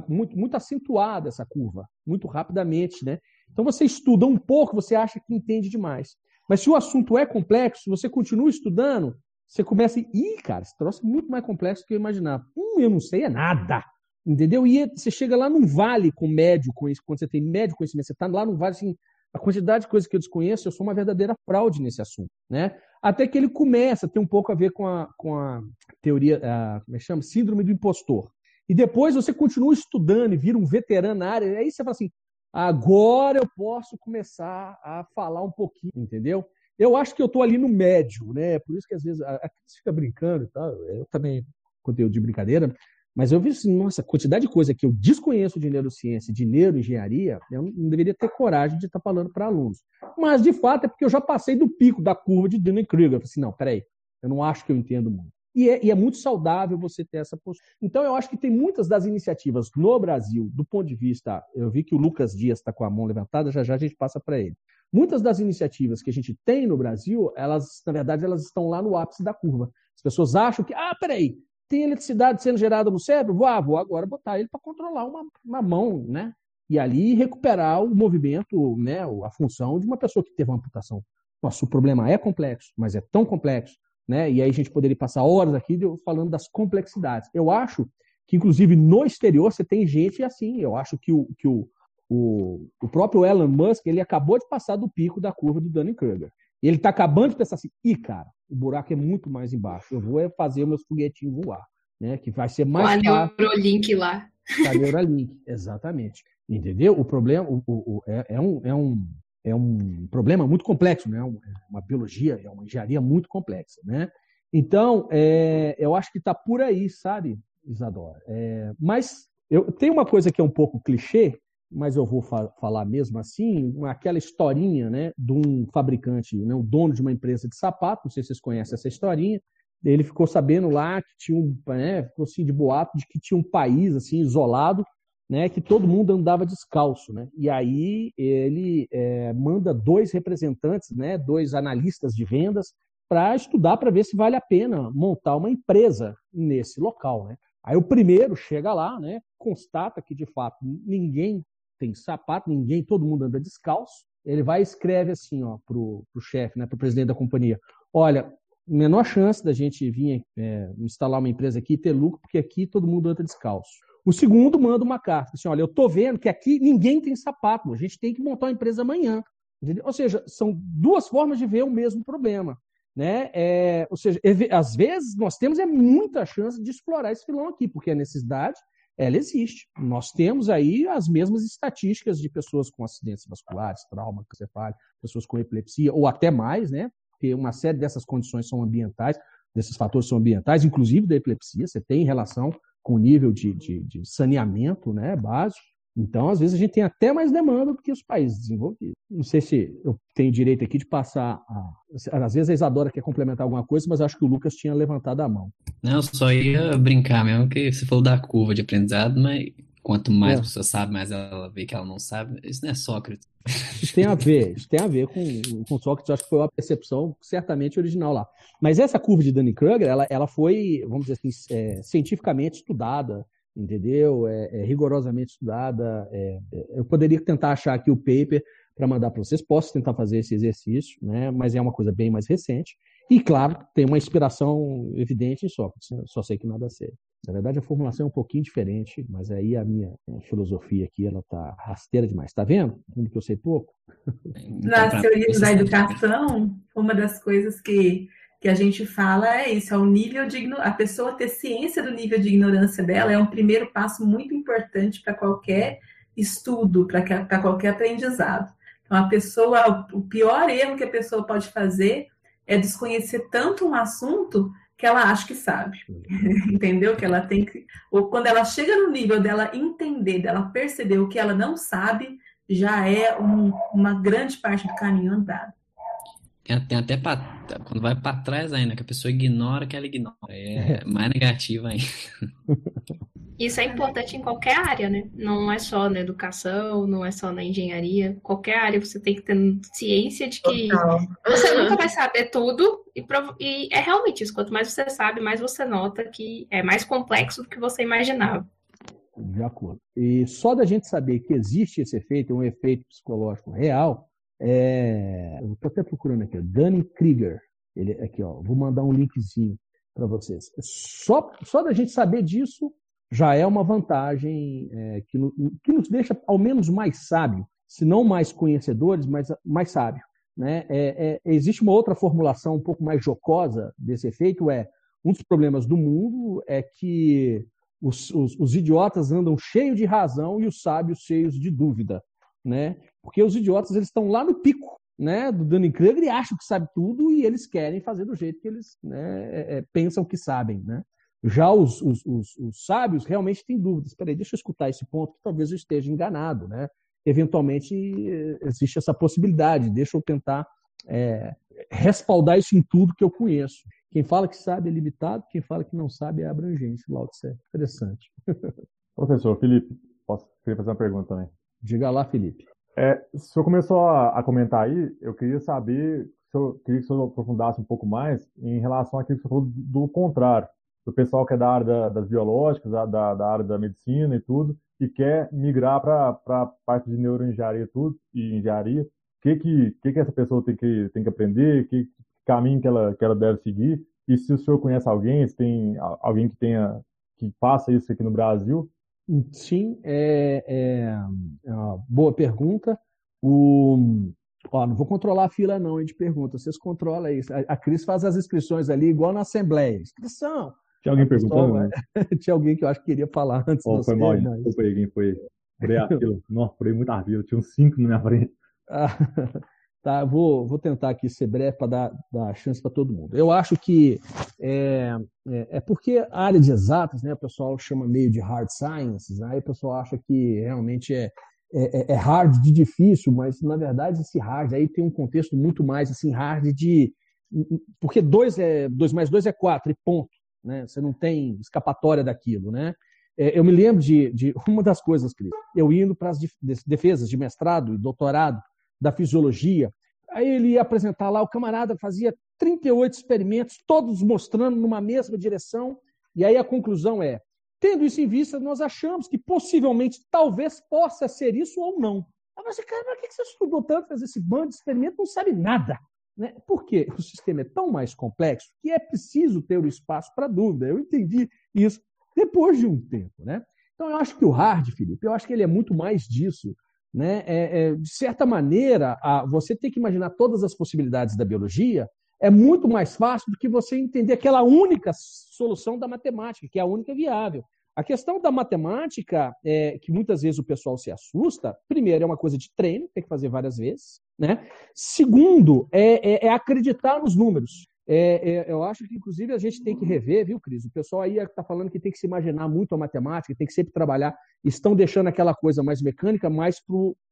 muito, muito acentuada essa curva, muito rapidamente, né? Então, você estuda um pouco, você acha que entende demais. Mas se o assunto é complexo, você continua estudando, você começa a ih, cara, esse troço é muito mais complexo do que eu imaginava. Hum, eu não sei é nada. Entendeu? E você chega lá num vale com médio conhecimento, quando você tem médio conhecimento, você está lá num vale assim, a quantidade de coisas que eu desconheço, eu sou uma verdadeira fraude nesse assunto, né? Até que ele começa a ter um pouco a ver com a, com a teoria, a, como é que chama? Síndrome do impostor. E depois você continua estudando e vira um veterano na área, aí você fala assim, agora eu posso começar a falar um pouquinho, entendeu? Eu acho que eu estou ali no médio, né? Por isso que às vezes a, a fica brincando e tal, eu também conteúdo de brincadeira, mas eu vi assim, nossa, quantidade de coisa que eu desconheço de neurociência, de neuroengenharia, eu não deveria ter coragem de estar falando para alunos. Mas, de fato, é porque eu já passei do pico da curva de Dunning-Kruger. Eu falei assim, não, peraí, eu não acho que eu entendo muito. E é, e é, muito saudável você ter essa postura. Então, eu acho que tem muitas das iniciativas no Brasil, do ponto de vista. Eu vi que o Lucas Dias está com a mão levantada, já já a gente passa para ele. Muitas das iniciativas que a gente tem no Brasil, elas, na verdade, elas estão lá no ápice da curva. As pessoas acham que, ah, peraí, tem eletricidade sendo gerada no cérebro? Vou, ah, vou agora botar ele para controlar uma, uma mão, né? E ali recuperar o movimento, né, a função de uma pessoa que teve uma amputação. Nossa, o problema é complexo, mas é tão complexo, né? E aí a gente poderia passar horas aqui falando das complexidades. Eu acho que, inclusive, no exterior você tem gente assim. Eu acho que o, que o, o, o próprio Elon Musk ele acabou de passar do pico da curva do Dunning-Kruger. Ele está acabando de pensar assim, ih, cara, o buraco é muito mais embaixo. Eu vou é fazer meus foguetinhos voar, né? Que vai ser mais Com a Neurolink lá. A Neuralink, exatamente. Entendeu? O problema o, o, é, é, um, é, um, é um problema muito complexo, né? É uma biologia, é uma engenharia muito complexa, né? Então, é, eu acho que está por aí, sabe, Isadora? É, mas eu tenho uma coisa que é um pouco clichê, mas eu vou fa falar mesmo assim, aquela historinha né, de um fabricante, né, o dono de uma empresa de sapato, não sei se vocês conhecem essa historinha, ele ficou sabendo lá que tinha um, né, ficou assim de boato de que tinha um país assim isolado, né, que todo mundo andava descalço, né? E aí ele é, manda dois representantes, né, dois analistas de vendas, para estudar para ver se vale a pena montar uma empresa nesse local, né? Aí o primeiro chega lá, né, constata que de fato ninguém tem sapato, ninguém, todo mundo anda descalço. Ele vai e escreve assim, ó, pro, pro chefe, né, pro presidente da companhia. Olha, menor chance da gente vir é, instalar uma empresa aqui e ter lucro, porque aqui todo mundo anda descalço. O segundo manda uma carta, assim, olha, eu estou vendo que aqui ninguém tem sapato, a gente tem que montar uma empresa amanhã. Entendeu? Ou seja, são duas formas de ver o mesmo problema. Né? É, ou seja, às vezes nós temos é muita chance de explorar esse filão aqui, porque a necessidade ela existe. Nós temos aí as mesmas estatísticas de pessoas com acidentes vasculares, trauma encefálico, pessoas com epilepsia, ou até mais, né? Porque uma série dessas condições são ambientais, desses fatores são ambientais, inclusive da epilepsia, você tem relação com o nível de, de, de saneamento né, básico. Então, às vezes, a gente tem até mais demanda do que os países desenvolvidos. Não sei se eu tenho direito aqui de passar. A... Às vezes a Isadora quer complementar alguma coisa, mas acho que o Lucas tinha levantado a mão. Não, só ia brincar mesmo, que você falou da curva de aprendizado, mas quanto mais é. a pessoa sabe, mais ela vê que ela não sabe. Isso não é Sócrates. Isso tem a ver, isso tem a ver com, com Sócrates, acho que foi uma percepção certamente original lá. Mas essa curva de Dunning-Kruger, ela, ela foi, vamos dizer assim, é, cientificamente estudada, entendeu? É, é rigorosamente estudada. É, é, eu poderia tentar achar aqui o paper para mandar para vocês. Posso tentar fazer esse exercício, né? mas é uma coisa bem mais recente. E, claro, tem uma inspiração evidente em Sócrates. Né? Só sei que nada sei. Na verdade, a formulação é um pouquinho diferente, mas aí a minha filosofia aqui ela tá rasteira demais. Está vendo? Como que eu sei pouco? Nas teorias da educação, uma das coisas que que a gente fala é isso, é o nível de a pessoa ter ciência do nível de ignorância dela é um primeiro passo muito importante para qualquer estudo, para qualquer aprendizado. Então a pessoa, o pior erro que a pessoa pode fazer é desconhecer tanto um assunto que ela acha que sabe, entendeu? Que ela tem que, ou quando ela chega no nível dela entender, dela perceber o que ela não sabe, já é um, uma grande parte do caminho andado. Tem até pra, quando vai para trás ainda, que a pessoa ignora que ela ignora. É mais negativa ainda. Isso é importante em qualquer área, né? Não é só na educação, não é só na engenharia. Qualquer área você tem que ter ciência de que Total. você nunca vai saber tudo. E, e é realmente isso. Quanto mais você sabe, mais você nota que é mais complexo do que você imaginava. De acordo. E só da gente saber que existe esse efeito, um efeito psicológico real, é, eu estou até procurando aqui, Danny Krieger. Ele, aqui, ó, vou mandar um linkzinho para vocês. Só, só da gente saber disso já é uma vantagem é, que, no, que, nos deixa ao menos mais sábio, se não mais conhecedores, mas mais sábio. Né? É, é, existe uma outra formulação um pouco mais jocosa desse efeito, é um dos problemas do mundo é que os, os, os idiotas andam cheios de razão e os sábios cheios de dúvida. Né? Porque os idiotas eles estão lá no pico né, do Dunning-Kruger e acham que sabe tudo e eles querem fazer do jeito que eles né, é, é, pensam que sabem. Né? Já os, os, os, os, sábios realmente têm dúvidas. Espera aí, deixa eu escutar esse ponto que talvez eu esteja enganado. Né? Eventualmente é, existe essa possibilidade. Deixa eu tentar é, respaldar isso em tudo que eu conheço. Quem fala que sabe é limitado, quem fala que não sabe é abrangente. Lao Tse. Interessante. Professor Felipe, posso queria fazer uma pergunta também? Diga lá, Felipe. É, o senhor começou a, a, comentar aí, eu queria saber, senhor, queria que o senhor aprofundasse um pouco mais em relação àquilo que o senhor falou do, do contrário, do pessoal que é da área da, das biológicas, da, da, da, área da medicina e tudo, e quer migrar para a parte de neuroengenharia e tudo, e engenharia. O que, que, que, que essa pessoa tem que, tem que aprender, que, que caminho que ela, que ela deve seguir, e se o senhor conhece alguém, se tem alguém que tenha que faça isso aqui no Brasil, Sim, é, é, é uma boa pergunta. O, ó, não vou controlar a fila não de perguntas, vocês controlam isso. A, a Cris faz as inscrições ali igual na Assembleia. Inscrição. Tinha alguém perguntando? Né? Tinha alguém que eu acho que queria falar antes. Oh, foi mal, não foi quem foi. Furei a fila. Nossa, furei muita fila. Tinha uns cinco na minha frente. Ah, Tá, vou, vou tentar aqui ser breve para dar, dar chance para todo mundo. Eu acho que é, é, é, porque a área de exatas, né, o pessoal chama meio de hard sciences, aí né, o pessoal acha que realmente é, é, é, hard de difícil, mas na verdade esse hard aí tem um contexto muito mais assim, hard de. Porque 2 é, dois mais 2 é 4 e ponto. Né? Você não tem escapatória daquilo. Né? É, eu me lembro de, de uma das coisas, Cris, eu indo para as defesas de mestrado e doutorado da fisiologia. Aí ele ia apresentar lá, o camarada fazia 38 experimentos, todos mostrando numa mesma direção, e aí a conclusão é: tendo isso em vista, nós achamos que possivelmente, talvez possa ser isso ou não. Aí você, cara, mas que você estudou tanto, fez esse bando de experimentos, não sabe nada. Né? Porque o sistema é tão mais complexo que é preciso ter o espaço para dúvida. Eu entendi isso depois de um tempo. Né? Então, eu acho que o hard, Felipe, eu acho que ele é muito mais disso. Né? É, é, de certa maneira, a, você tem que imaginar todas as possibilidades da biologia é muito mais fácil do que você entender aquela única solução da matemática, que é a única viável. A questão da matemática, é, que muitas vezes o pessoal se assusta, primeiro, é uma coisa de treino, tem que fazer várias vezes. Né? Segundo, é, é, é acreditar nos números. É, é, eu acho que, inclusive, a gente tem que rever, viu, Cris? O pessoal aí está falando que tem que se imaginar muito a matemática, tem que sempre trabalhar. Estão deixando aquela coisa mais mecânica mais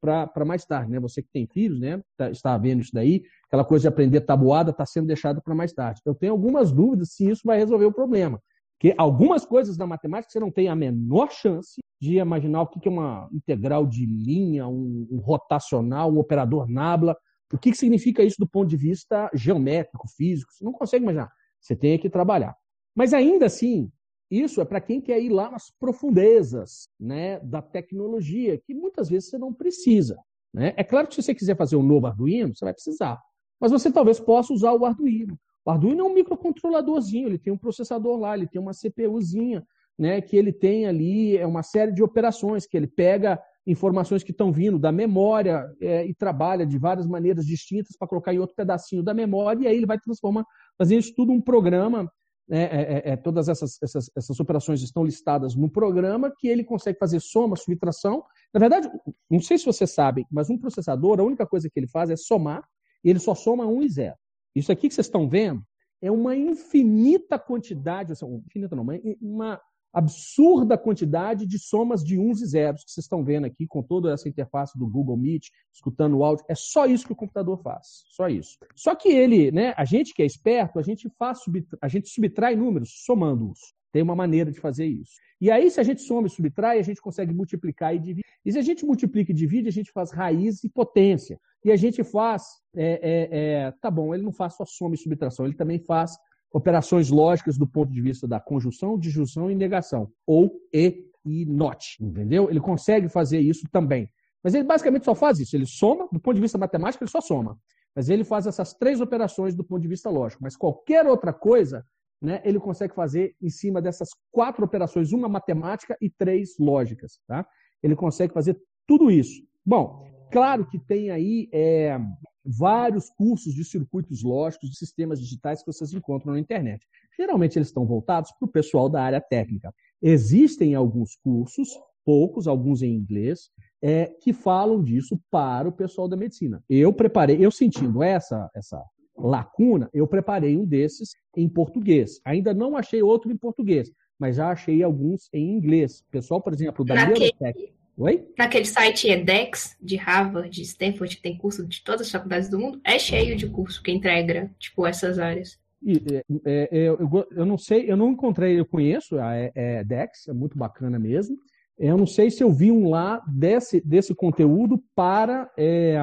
para mais tarde, né? Você que tem filhos, né? Tá, está vendo isso daí, aquela coisa de aprender tabuada está sendo deixada para mais tarde. Eu tenho algumas dúvidas se isso vai resolver o problema. Porque algumas coisas da matemática você não tem a menor chance de imaginar o que é uma integral de linha, um, um rotacional, um operador nabla. O que significa isso do ponto de vista geométrico, físico? Você não consegue imaginar. Você tem que trabalhar. Mas ainda assim, isso é para quem quer ir lá nas profundezas né, da tecnologia, que muitas vezes você não precisa. Né? É claro que se você quiser fazer um novo Arduino, você vai precisar. Mas você talvez possa usar o Arduino. O Arduino é um microcontroladorzinho, ele tem um processador lá, ele tem uma CPUzinha, né, que ele tem ali é uma série de operações, que ele pega informações que estão vindo da memória é, e trabalha de várias maneiras distintas para colocar em outro pedacinho da memória, e aí ele vai transformar, fazer isso tudo um programa. Né, é, é, é, todas essas, essas, essas operações estão listadas no programa que ele consegue fazer soma, subtração. Na verdade, não sei se você sabe, mas um processador, a única coisa que ele faz é somar, e ele só soma 1 e 0. Isso aqui que vocês estão vendo é uma infinita quantidade, infinita não, uma absurda quantidade de somas de uns e zeros que vocês estão vendo aqui com toda essa interface do Google Meet, escutando o áudio. É só isso que o computador faz, só isso. Só que ele, né, a gente que é esperto, a gente faz a gente subtrai números somando-os. Tem uma maneira de fazer isso. E aí, se a gente soma e subtrai, a gente consegue multiplicar e dividir. E se a gente multiplica e divide, a gente faz raiz e potência. E a gente faz, é, é, é, tá bom, ele não faz só soma e subtração, ele também faz operações lógicas do ponto de vista da conjunção, disjunção e negação, ou e e not, entendeu? Ele consegue fazer isso também. Mas ele basicamente só faz isso, ele soma, do ponto de vista matemático, ele só soma. Mas ele faz essas três operações do ponto de vista lógico. Mas qualquer outra coisa, né, ele consegue fazer em cima dessas quatro operações, uma matemática e três lógicas. Tá? Ele consegue fazer tudo isso. Bom, claro que tem aí é, vários cursos de circuitos lógicos, de sistemas digitais que vocês encontram na internet. Geralmente eles estão voltados para o pessoal da área técnica. Existem alguns cursos, poucos, alguns em inglês, é, que falam disso para o pessoal da medicina. Eu preparei, eu sentindo essa, essa lacuna, eu preparei um desses em português. Ainda não achei outro em português, mas já achei alguns em inglês. Pessoal, por exemplo, da Neurotech. Oi? Naquele site EDEX de Harvard, de Stanford, que tem curso de todas as faculdades do mundo, é cheio de curso que entrega, tipo, essas áreas. E, é, é, é eu, eu, não sei, eu não encontrei, eu conheço a EDEX, é muito bacana mesmo. Eu não sei se eu vi um lá desse, desse conteúdo para, é,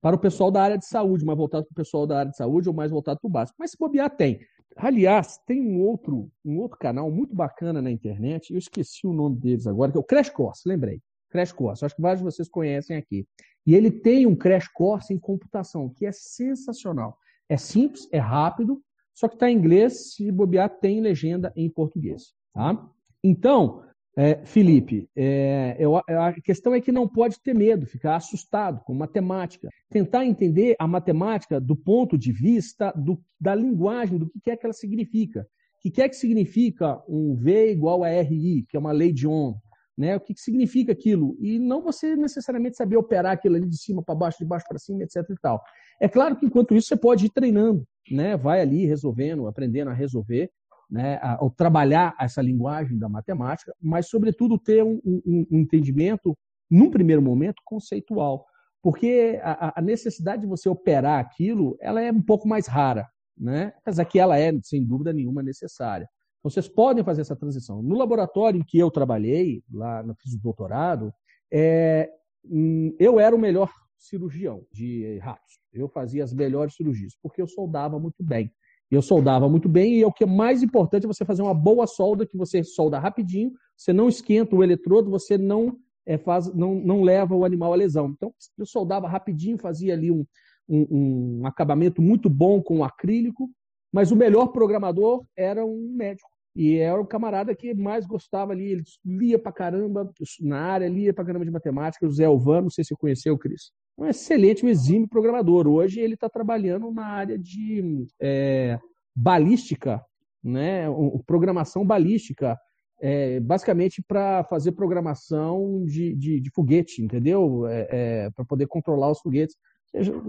para o pessoal da área de saúde, mais voltado para o pessoal da área de saúde ou mais voltado para o básico. Mas se bobear, tem. Aliás, tem um outro, um outro canal muito bacana na internet, eu esqueci o nome deles agora, que é o Crash Course, lembrei. Crash Course. Acho que vários de vocês conhecem aqui. E ele tem um Crash Course em computação, que é sensacional. É simples, é rápido, só que está em inglês, se bobear, tem legenda em português. Tá? Então, é, Felipe, é, eu, a questão é que não pode ter medo, ficar assustado com matemática. Tentar entender a matemática do ponto de vista do, da linguagem, do que é que ela significa. O que é que significa um V igual a RI, que é uma lei de Ohm? Né? O que, que significa aquilo? E não você necessariamente saber operar aquilo ali de cima para baixo, de baixo para cima, etc. E tal. É claro que enquanto isso você pode ir treinando, né? Vai ali resolvendo, aprendendo a resolver, né? A, ao trabalhar essa linguagem da matemática, mas sobretudo ter um, um, um entendimento, num primeiro momento, conceitual, porque a, a necessidade de você operar aquilo, ela é um pouco mais rara, né? Mas aqui ela é, sem dúvida nenhuma, necessária. Vocês podem fazer essa transição. No laboratório em que eu trabalhei, lá no fiz o doutorado, é, hum, eu era o melhor cirurgião de ratos. Eu fazia as melhores cirurgias, porque eu soldava muito bem. Eu soldava muito bem e é o que é mais importante é você fazer uma boa solda, que você solda rapidinho, você não esquenta o eletrodo, você não, é, faz, não, não leva o animal à lesão. Então, eu soldava rapidinho, fazia ali um, um, um acabamento muito bom com acrílico, mas o melhor programador era um médico. E era o camarada que mais gostava ali, ele lia pra caramba na área, lia pra caramba de matemática, o Zé Alvan, não sei se você conheceu, Cris. Um excelente, um exímio programador. Hoje ele está trabalhando na área de é, balística, né? programação balística, é, basicamente para fazer programação de, de, de, foguete, entendeu? É, é para poder controlar os foguetes.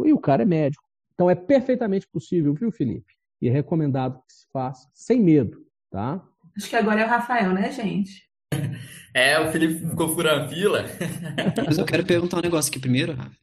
E o cara é médico. Então é perfeitamente possível, viu, Felipe? E é recomendado que se faça sem medo tá? Acho que agora é o Rafael, né, gente? É, o Felipe ficou furando fila. Mas eu quero perguntar um negócio aqui primeiro, Rafa.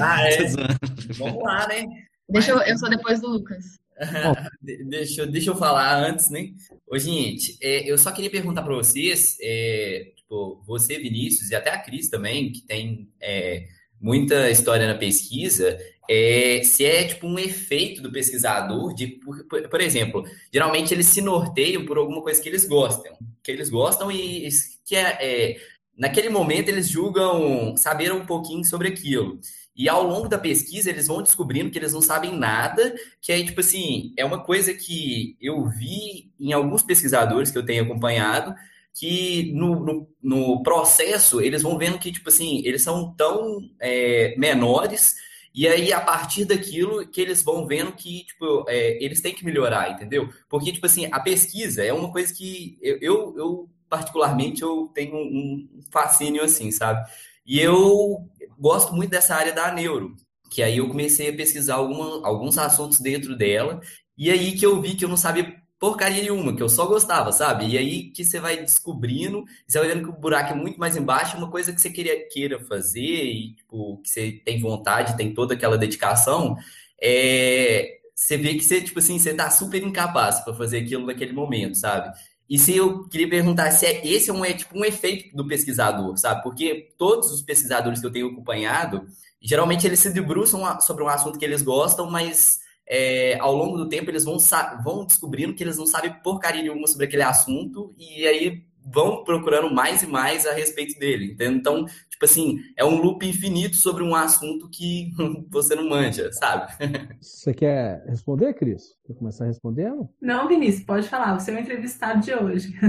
Ah, é? Vamos lá, né? Deixa eu, eu sou depois do Lucas. deixa, deixa eu falar antes, né? Ô, gente, é, eu só queria perguntar para vocês, é, tipo, você, Vinícius, e até a Cris também, que tem é, muita história na pesquisa, é, se é tipo um efeito do pesquisador de, por, por, exemplo, geralmente eles se norteiam por alguma coisa que eles gostam, que eles gostam e que é, é naquele momento eles julgam saber um pouquinho sobre aquilo. E ao longo da pesquisa, eles vão descobrindo que eles não sabem nada, que é tipo assim, é uma coisa que eu vi em alguns pesquisadores que eu tenho acompanhado, que no, no, no processo eles vão vendo que, tipo assim, eles são tão é, menores e aí, a partir daquilo, que eles vão vendo que, tipo, é, eles têm que melhorar, entendeu? Porque, tipo assim, a pesquisa é uma coisa que eu, eu, particularmente, eu tenho um fascínio assim, sabe? E eu gosto muito dessa área da neuro, que aí eu comecei a pesquisar alguma, alguns assuntos dentro dela, e aí que eu vi que eu não sabia porcaria nenhuma, que eu só gostava, sabe? E aí que você vai descobrindo, você vai vendo que o buraco é muito mais embaixo, uma coisa que você queria, queira fazer e tipo, que você tem vontade, tem toda aquela dedicação, é, você vê que você, tipo assim, você tá super incapaz para fazer aquilo naquele momento, sabe? E se eu queria perguntar se é, esse é um, é, tipo, um efeito do pesquisador, sabe? Porque todos os pesquisadores que eu tenho acompanhado, geralmente eles se debruçam sobre um assunto que eles gostam, mas é, ao longo do tempo eles vão, vão descobrindo que eles não sabem porcaria nenhuma sobre aquele assunto e aí vão procurando mais e mais a respeito dele. Entende? Então, tipo assim, é um loop infinito sobre um assunto que você não manja, sabe? Você quer responder, Cris? Quer começar respondendo? Não, Vinícius, pode falar. Você é o entrevistado de hoje.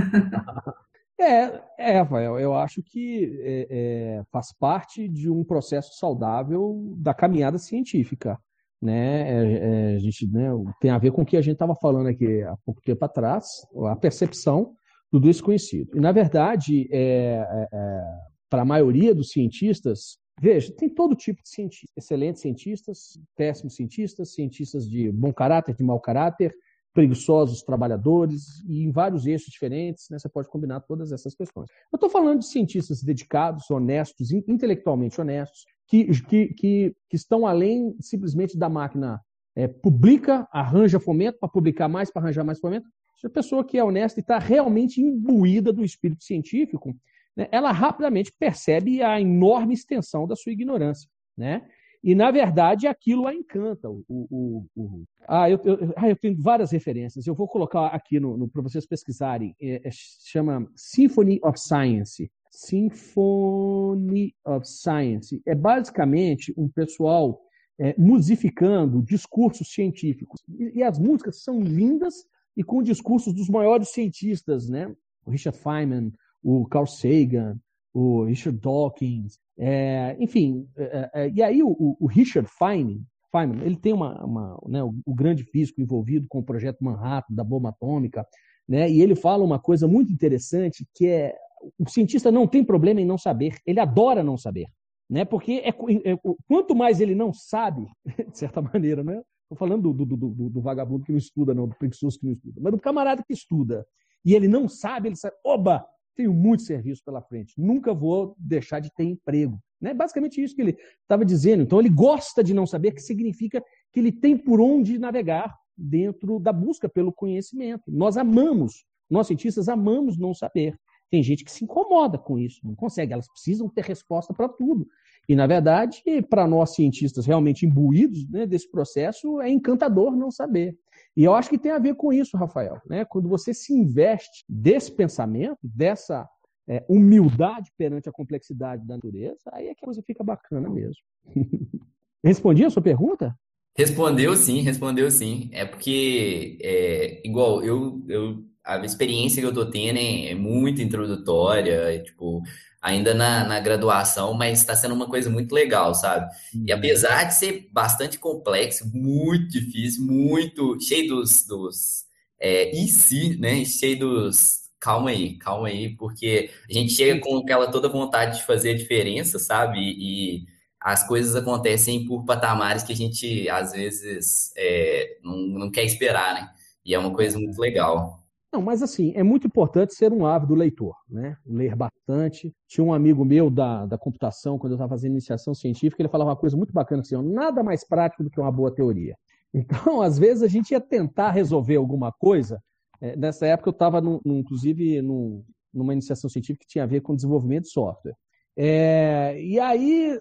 É, é, Rafael, eu acho que é, é, faz parte de um processo saudável da caminhada científica né, é, é, a gente né, tem a ver com o que a gente estava falando aqui há pouco tempo atrás, a percepção do desconhecido. E, na verdade, é, é, é para a maioria dos cientistas, veja, tem todo tipo de cientistas, excelentes cientistas, péssimos cientistas, cientistas de bom caráter, de mau caráter, preguiçosos trabalhadores, e em vários eixos diferentes, né, você pode combinar todas essas questões. Eu estou falando de cientistas dedicados, honestos, intelectualmente honestos, que, que, que, que estão além simplesmente da máquina é, publica, arranja fomento para publicar mais, para arranjar mais fomento. Se a pessoa que é honesta e está realmente imbuída do espírito científico, né, ela rapidamente percebe a enorme extensão da sua ignorância. Né? E, na verdade, aquilo a encanta. O, o, o... Ah, eu, eu, ah, eu tenho várias referências. Eu vou colocar aqui no, no para vocês pesquisarem. É, é, chama Symphony of Science. Symphony of Science. É basicamente um pessoal é, musificando discursos científicos. E, e, as músicas são lindas e com discursos dos maiores cientistas, né? O Richard Feynman, o Carl Sagan, o Richard Dawkins, é, enfim. É, é, e aí o, o Richard Feynman, Feynman, ele tem uma, uma né, o, o, grande físico envolvido com o projeto Manhattan da bomba atômica, né? E ele fala uma coisa muito interessante que é o cientista não tem problema em não saber, ele adora não saber, né? Porque é, é quanto mais ele não sabe, de certa maneira, né? Estou falando do, do, do, do, vagabundo que não estuda, não, do preguiçoso que não estuda, mas do camarada que estuda e ele não sabe, ele sabe, oba, tenho muito serviço pela frente, nunca vou deixar de ter emprego. Né? Basicamente isso que ele estava dizendo. Então ele gosta de não saber, que significa que ele tem por onde navegar dentro da busca pelo conhecimento. Nós amamos, nós cientistas amamos não saber. Tem gente que se incomoda com isso, não consegue, elas precisam ter resposta para tudo. E, na verdade, para nós cientistas realmente imbuídos né, desse processo, é encantador não saber. E eu acho que tem a ver com isso, Rafael. Né? Quando você se investe desse pensamento, dessa é, humildade perante a complexidade da natureza, aí é que a coisa fica bacana mesmo. Respondi a sua pergunta? Respondeu sim, respondeu sim. É porque, é, igual, eu, eu, a experiência que eu tô tendo é, é muito introdutória, é, tipo, ainda na, na graduação, mas está sendo uma coisa muito legal, sabe? E uhum. apesar de ser bastante complexo, muito difícil, muito cheio dos, dos é, e se, né? Cheio dos calma aí, calma aí, porque a gente chega com aquela toda vontade de fazer a diferença, sabe? E, as coisas acontecem por patamares que a gente, às vezes, é, não, não quer esperar, né? E é uma coisa muito legal. Não, mas assim, é muito importante ser um ávido leitor, né? Ler bastante. Tinha um amigo meu da, da computação, quando eu estava fazendo iniciação científica, ele falava uma coisa muito bacana assim, nada mais prático do que uma boa teoria. Então, às vezes, a gente ia tentar resolver alguma coisa. É, nessa época, eu estava, inclusive, num, numa iniciação científica que tinha a ver com desenvolvimento de software. É, e aí,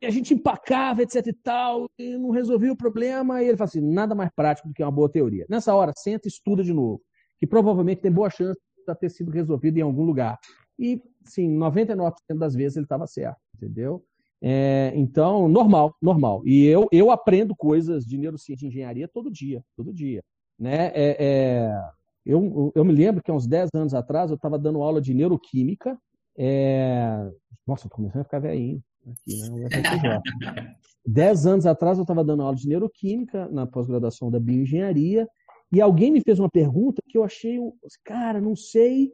a gente empacava, etc e tal, e não resolvia o problema. E ele fala assim: nada mais prático do que uma boa teoria. Nessa hora, senta e estuda de novo que provavelmente tem boa chance de ter sido resolvido em algum lugar. E, sim, 99% das vezes ele estava certo, entendeu? É, então, normal, normal. E eu, eu aprendo coisas de neurociência e engenharia todo dia, todo dia. Né? É, é, eu, eu me lembro que há uns 10 anos atrás eu estava dando aula de neuroquímica. É... Nossa, estou começando a ficar velhinho aqui, né? 10 anos atrás eu estava dando aula de neuroquímica na pós-graduação da bioengenharia e alguém me fez uma pergunta que eu achei, cara, não sei,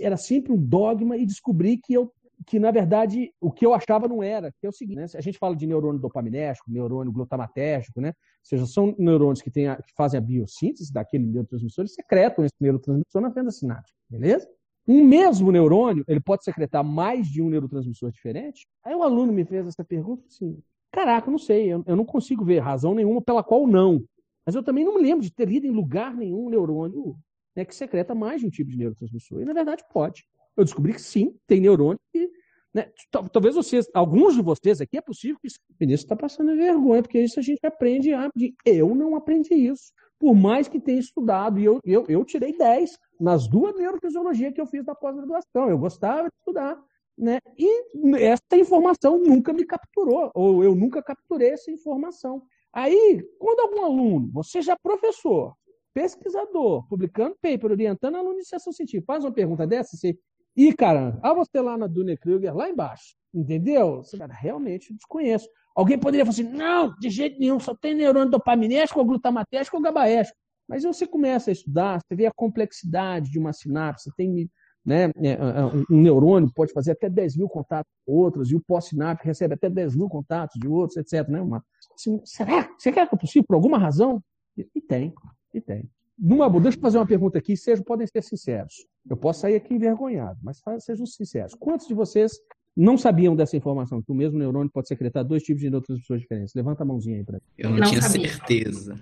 era sempre um dogma e descobri que eu que na verdade o que eu achava não era, que é o seguinte, né? a gente fala de neurônio dopaminérgico, neurônio glutamatérgico, né? Ou seja, são neurônios que, a, que fazem a biossíntese daquele neurotransmissor e secretam esse neurotransmissor na fenda sináptica, beleza? Um mesmo neurônio, ele pode secretar mais de um neurotransmissor diferente? Aí o aluno me fez essa pergunta assim, caraca, não sei, eu, eu não consigo ver razão nenhuma pela qual não. Mas eu também não me lembro de ter lido em lugar nenhum um neurônio né, que secreta mais de um tipo de neurotransmissor. E, na verdade, pode. Eu descobri que sim, tem neurônio que. Né, talvez vocês, alguns de vocês aqui, é possível que o Vinícius está passando vergonha, porque isso a gente aprende a. Eu não aprendi isso. Por mais que tenha estudado, e eu, eu, eu tirei 10 nas duas neurofisiologias que eu fiz da pós-graduação. Eu gostava de estudar. Né? E essa informação nunca me capturou, ou eu nunca capturei essa informação. Aí, quando algum aluno, você já professor, pesquisador, publicando paper, orientando aluno de iniciação científica, faz uma pergunta dessa, você. Ih, cara, ah, você lá na Dune Kruger, lá embaixo, entendeu? Você, cara, realmente desconheço. Alguém poderia falar assim: não, de jeito nenhum, só tem neurônio dopaminérgico, ou glutamatérgico ou gabaérgico. Mas você começa a estudar, você vê a complexidade de uma sinapse, tem né, é, é, é, um neurônio pode fazer até 10 mil contatos com outros, e o pós-sináptico recebe até 10 mil contatos de outros, etc. Né? Uma, assim, será? Você quer que é possível por alguma razão? E, e tem, e tem. Numa, deixa eu fazer uma pergunta aqui, sejam, podem ser sinceros. Eu posso sair aqui envergonhado, mas sejam sinceros. Quantos de vocês não sabiam dessa informação, que o mesmo neurônio pode secretar dois tipos de neurotransmissores diferentes? Levanta a mãozinha aí para mim. Eu não, não tinha sabia. certeza.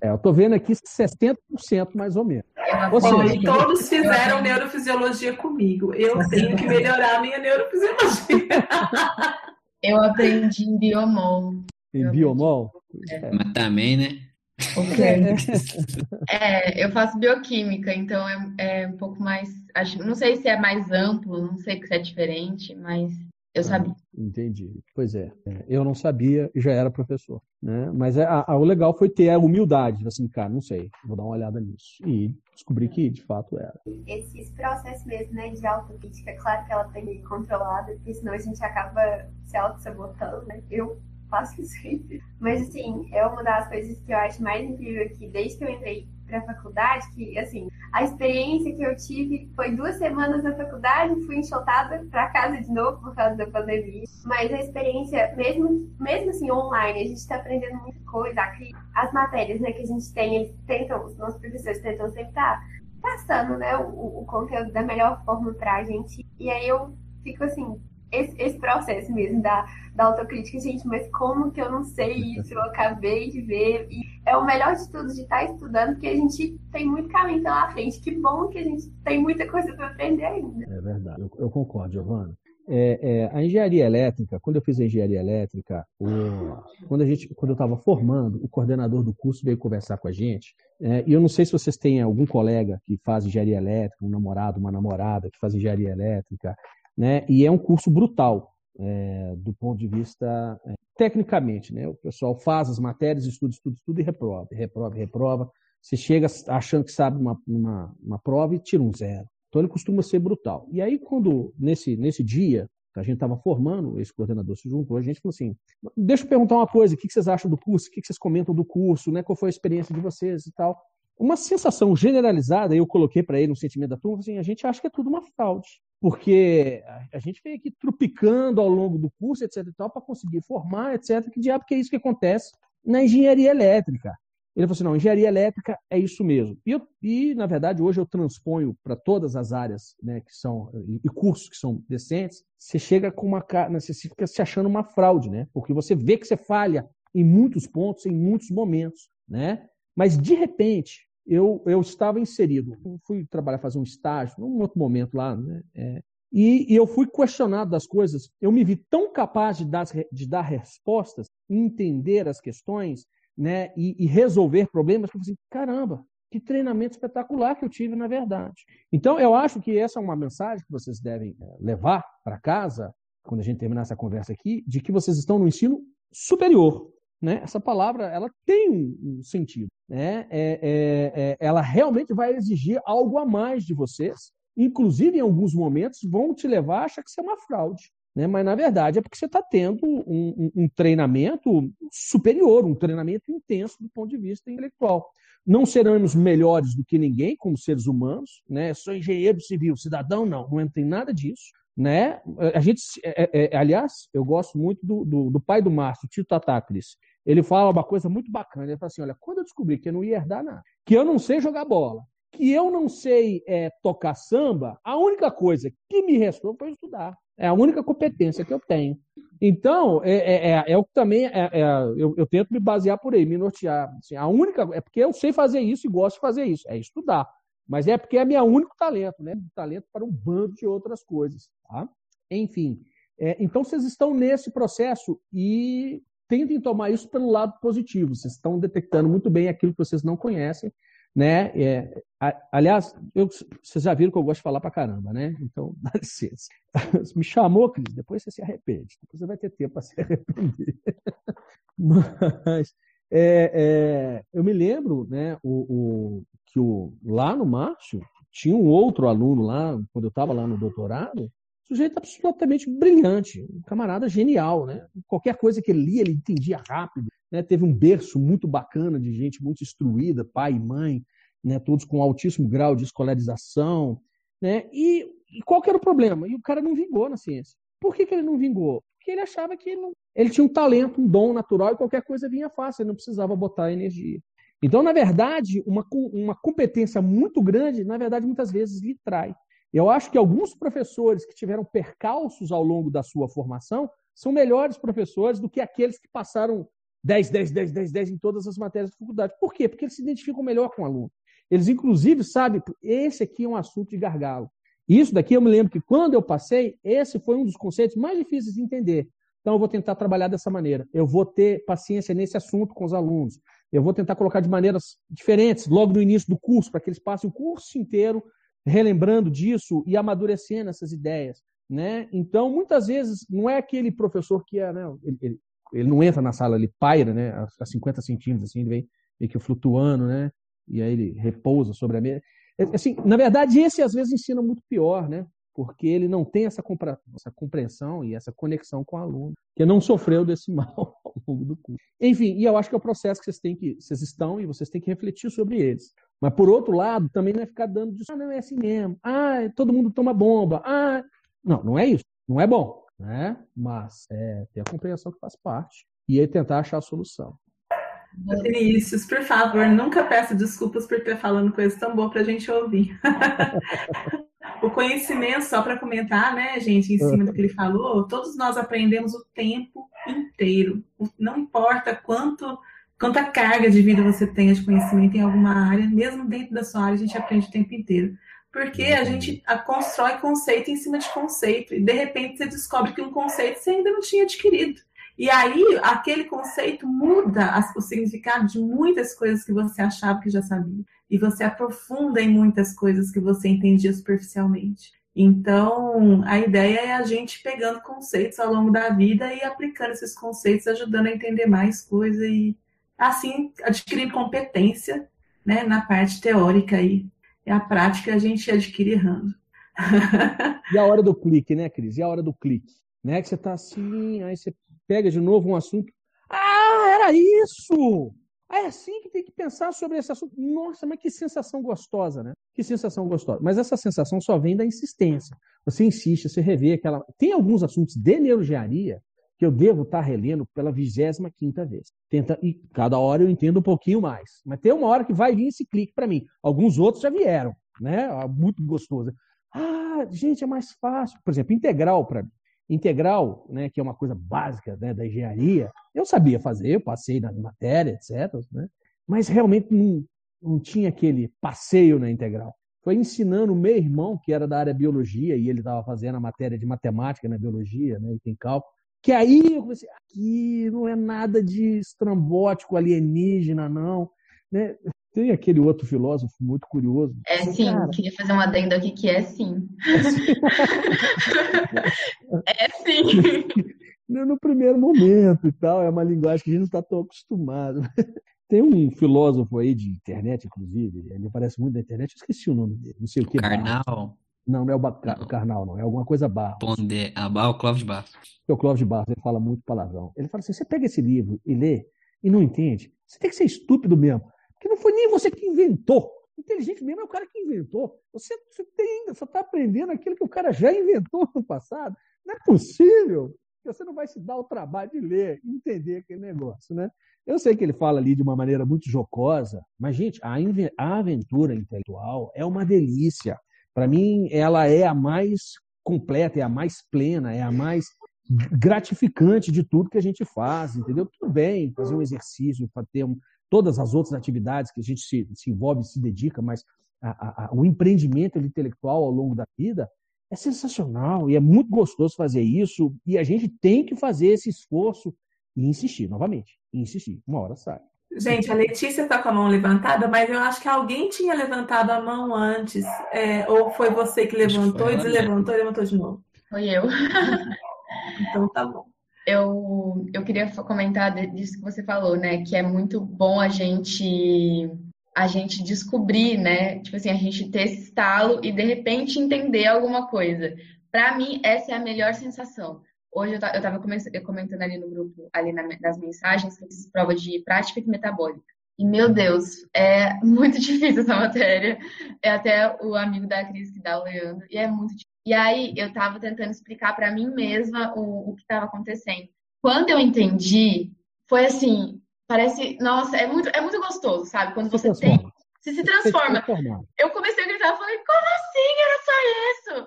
É, eu tô vendo aqui 60% mais ou menos. Ou seja, todos fizeram neurofisiologia comigo. Eu tenho que melhorar a minha neurofisiologia. Eu aprendi em biomol. Em biomol? É. Mas também, né? É, eu faço bioquímica, então é, é um pouco mais. Acho, não sei se é mais amplo, não sei se é diferente, mas eu ah, sabia. Entendi. Pois é, é, eu não sabia e já era professor. Né? Mas é, a, a, o legal foi ter a humildade, assim, cara, não sei, vou dar uma olhada nisso. E descobri que de fato era. Esse, processo mesmo né, de autocrítica, claro que ela tem que ser controlada, porque senão a gente acaba se auto-sabotando, né? Eu faço isso sempre. Mas, assim, é uma das coisas que eu acho mais incrível aqui, desde que eu entrei pra faculdade, que, assim, a experiência que eu tive foi duas semanas na faculdade, fui enxotada para casa de novo por causa da pandemia. Mas a experiência, mesmo, mesmo assim, online, a gente está aprendendo muita coisa. As matérias né, que a gente tem, eles tentam, os nossos professores tentam sempre estar tá passando né, o, o conteúdo da melhor forma para a gente. E aí eu fico assim, esse, esse processo mesmo da, da autocrítica, gente, mas como que eu não sei isso? Eu acabei de ver. E é o melhor de tudo de estar estudando, porque a gente tem muito caminho pela frente. Que bom que a gente tem muita coisa para aprender ainda. É verdade, eu, eu concordo, Giovana. É, é, a engenharia elétrica, quando eu fiz a engenharia elétrica, o, quando, a gente, quando eu estava formando, o coordenador do curso veio conversar com a gente. É, e eu não sei se vocês têm algum colega que faz engenharia elétrica, um namorado, uma namorada que faz engenharia elétrica, né? E é um curso brutal é, do ponto de vista é, tecnicamente, né? O pessoal faz as matérias, estuda, estuda, estuda e reprova, reprova, reprova. Você chega achando que sabe uma, uma, uma prova e tira um zero. Então ele costuma ser brutal. E aí, quando, nesse, nesse dia, a gente estava formando, esse coordenador se juntou, a gente falou assim: deixa eu perguntar uma coisa, o que vocês acham do curso, o que vocês comentam do curso, né? qual foi a experiência de vocês e tal. Uma sensação generalizada, eu coloquei para ele um sentimento da turma, assim, a gente acha que é tudo uma fraude, porque a gente vem aqui trupicando ao longo do curso, etc e tal, para conseguir formar, etc. Que diabo que é isso que acontece na engenharia elétrica? Ele falou assim: não, engenharia elétrica é isso mesmo. E, eu, e na verdade, hoje eu transponho para todas as áreas né, que são, e cursos que são decentes, você chega com uma né, você fica se achando uma fraude, né? Porque você vê que você falha em muitos pontos, em muitos momentos, né? Mas de repente, eu, eu estava inserido, eu fui trabalhar, fazer um estágio, num outro momento lá, né? É, e, e, eu fui questionado das coisas. Eu me vi tão capaz de dar, de dar respostas, entender as questões, né, e, e resolver problemas, que eu falei assim, caramba, que treinamento espetacular que eu tive, na verdade. Então, eu acho que essa é uma mensagem que vocês devem eh, levar para casa, quando a gente terminar essa conversa aqui, de que vocês estão no ensino superior. Né? Essa palavra ela tem um sentido. Né? É, é, é, ela realmente vai exigir algo a mais de vocês. Inclusive, em alguns momentos, vão te levar a achar que você é uma fraude. Né? Mas, na verdade, é porque você está tendo um, um, um, treinamento superior, um treinamento intenso do ponto de vista intelectual. Não seremos melhores do que ninguém como seres humanos, né? Sou engenheiro civil, cidadão, não, não tem nada disso. Né? A gente, é, é, é, aliás, eu gosto muito do, do, do pai do Márcio, Tito Tatácris. Ele fala uma coisa muito bacana. Ele fala assim: olha, quando eu descobri que eu não ia herdar nada, que eu não sei jogar bola, que eu não sei é, tocar samba, a única coisa que me restou foi estudar. É a única competência que eu tenho. Então, é, é, é, é o que também é, é, eu, eu, tento me basear por aí, me nortear. Assim, a única é porque eu sei fazer isso e gosto de fazer isso, é estudar. Mas é porque é meu único talento, né? Talento para um bando de outras coisas. Tá? Enfim, é, então vocês estão nesse processo e tentem tomar isso pelo lado positivo. Vocês estão detectando muito bem aquilo que vocês não conhecem né? É, aliás, eu, vocês já viram que eu gosto de falar pra caramba, né? Então, dá licença. Me chamou, Cris, depois você se arrepende. Depois você vai ter tempo para se arrepender. Mas é, é, eu me lembro, né, o, o, que o, lá no Márcio tinha um outro aluno lá, quando eu estava lá no doutorado, sujeito absolutamente brilhante, um camarada genial, né? Qualquer coisa que ele lia, ele entendia rápido. Né? Teve um berço muito bacana de gente muito instruída, pai e mãe, né? todos com altíssimo grau de escolarização. Né? E, e qual era o problema? E o cara não vingou na ciência. Por que, que ele não vingou? Porque ele achava que ele, não... ele tinha um talento, um dom natural e qualquer coisa vinha fácil, ele não precisava botar energia. Então, na verdade, uma, uma competência muito grande, na verdade, muitas vezes lhe trai. Eu acho que alguns professores que tiveram percalços ao longo da sua formação são melhores professores do que aqueles que passaram 10, 10, 10, 10, 10 em todas as matérias de faculdade. Por quê? Porque eles se identificam melhor com o aluno. Eles, inclusive, sabem, esse aqui é um assunto de gargalo. Isso daqui eu me lembro que quando eu passei, esse foi um dos conceitos mais difíceis de entender. Então, eu vou tentar trabalhar dessa maneira. Eu vou ter paciência nesse assunto com os alunos. Eu vou tentar colocar de maneiras diferentes, logo no início do curso, para que eles passem o curso inteiro relembrando disso e amadurecendo essas ideias. Né? Então, muitas vezes, não é aquele professor que é, né, ele, ele, ele não entra na sala, ele paira, né, a, 50 centímetros, assim, ele vem meio que flutuando, né, e aí ele repousa sobre a mesa. É, assim, na verdade, esse às vezes ensina muito pior, né, porque ele não tem essa, essa compreensão e essa conexão com o aluno, que não sofreu desse mal ao longo do curso. Enfim, e eu acho que é o processo que vocês têm que, vocês estão e vocês têm que refletir sobre eles. Mas por outro lado, também não é ficar dando de, ah, não é assim mesmo. Ah, todo mundo toma bomba. Ah, não, não é isso. Não é bom né? Mas é, ter a compreensão que faz parte e aí tentar achar a solução. Vinícius, por favor, nunca peça desculpas por ter falando coisas tão boas para a gente ouvir. o conhecimento, só para comentar, né, gente, em cima do que ele falou, todos nós aprendemos o tempo inteiro. Não importa quanto quanta carga de vida você tenha de conhecimento em alguma área, mesmo dentro da sua área, a gente aprende o tempo inteiro. Porque a gente a, constrói conceito em cima de conceito. E de repente você descobre que um conceito você ainda não tinha adquirido. E aí aquele conceito muda o significado de muitas coisas que você achava que já sabia. E você aprofunda em muitas coisas que você entendia superficialmente. Então, a ideia é a gente pegando conceitos ao longo da vida e aplicando esses conceitos, ajudando a entender mais coisa e, assim, adquirir competência né, na parte teórica e, e a prática a gente adquire errando. e a hora do clique, né, Cris? E a hora do clique? Né? Que você está assim, aí você pega de novo um assunto. Ah, era isso! Ah, é assim que tem que pensar sobre esse assunto. Nossa, mas que sensação gostosa, né? Que sensação gostosa. Mas essa sensação só vem da insistência. Você insiste, você revê aquela. Tem alguns assuntos de neuroengenharia que eu devo estar relendo pela 25 quinta vez. Tenta, e cada hora eu entendo um pouquinho mais. Mas tem uma hora que vai vir esse clique para mim. Alguns outros já vieram, né? Ah, muito gostoso. Ah, gente, é mais fácil. Por exemplo, integral para mim. Integral, né, que é uma coisa básica né, da engenharia, eu sabia fazer, eu passei na matéria, etc. Né? Mas realmente não, não tinha aquele passeio na integral. Foi ensinando o meu irmão, que era da área biologia, e ele estava fazendo a matéria de matemática na biologia, né, e tem cálculo, que aí eu comecei, aqui não é nada de estrambótico alienígena, não. Né? Tem aquele outro filósofo muito curioso. É sim, cara, queria fazer um adendo aqui que é sim. É sim. é sim. No primeiro momento e tal, é uma linguagem que a gente não está tão acostumado. Tem um filósofo aí de internet, inclusive, ele aparece muito na internet, eu esqueci o nome dele, não sei o que. Karnal. Não, não é o ba não. Karnal, não, é alguma coisa Barros. Ponder, ah, o Clóvis Barros. É o Clóvis Barros, ele fala muito palavrão. Ele fala assim: você pega esse livro e lê e não entende, você tem que ser estúpido mesmo. Porque não foi nem você que inventou. Inteligente mesmo é o cara que inventou. Você, você tem ainda, só está aprendendo aquilo que o cara já inventou no passado. Não é possível. Você não vai se dar o trabalho de ler e entender aquele negócio, né? Eu sei que ele fala ali de uma maneira muito jocosa, mas, gente, a, a aventura intelectual é uma delícia. Para mim, ela é a mais completa, é a mais plena, é a mais gratificante de tudo que a gente faz, entendeu? Tudo bem, fazer um exercício, ter um, todas as outras atividades que a gente se, se envolve, se dedica, mas a, a, o empreendimento intelectual ao longo da vida é sensacional e é muito gostoso fazer isso e a gente tem que fazer esse esforço e insistir novamente, insistir. Uma hora sai. Gente, a Letícia está com a mão levantada, mas eu acho que alguém tinha levantado a mão antes. É, ou foi você que levantou e deslevantou e levantou de novo? Foi eu. Então tá bom eu, eu queria comentar disso que você falou, né? Que é muito bom a gente a gente descobrir, né? Tipo assim, a gente ter esse estalo e de repente entender alguma coisa. Para mim, essa é a melhor sensação. Hoje eu estava comentando ali no grupo, ali nas mensagens, que eu fiz prova de prática metabólica. E, meu Deus, é muito difícil essa matéria. É até o amigo da Cris que dá o Leandro. E é muito difícil. E aí eu estava tentando explicar para mim mesma o, o que estava acontecendo. Quando eu entendi, foi assim, parece, nossa, é muito, é muito gostoso, sabe? Quando você tem, se se transforma. Eu comecei a gritar, falei, como assim? Era só isso?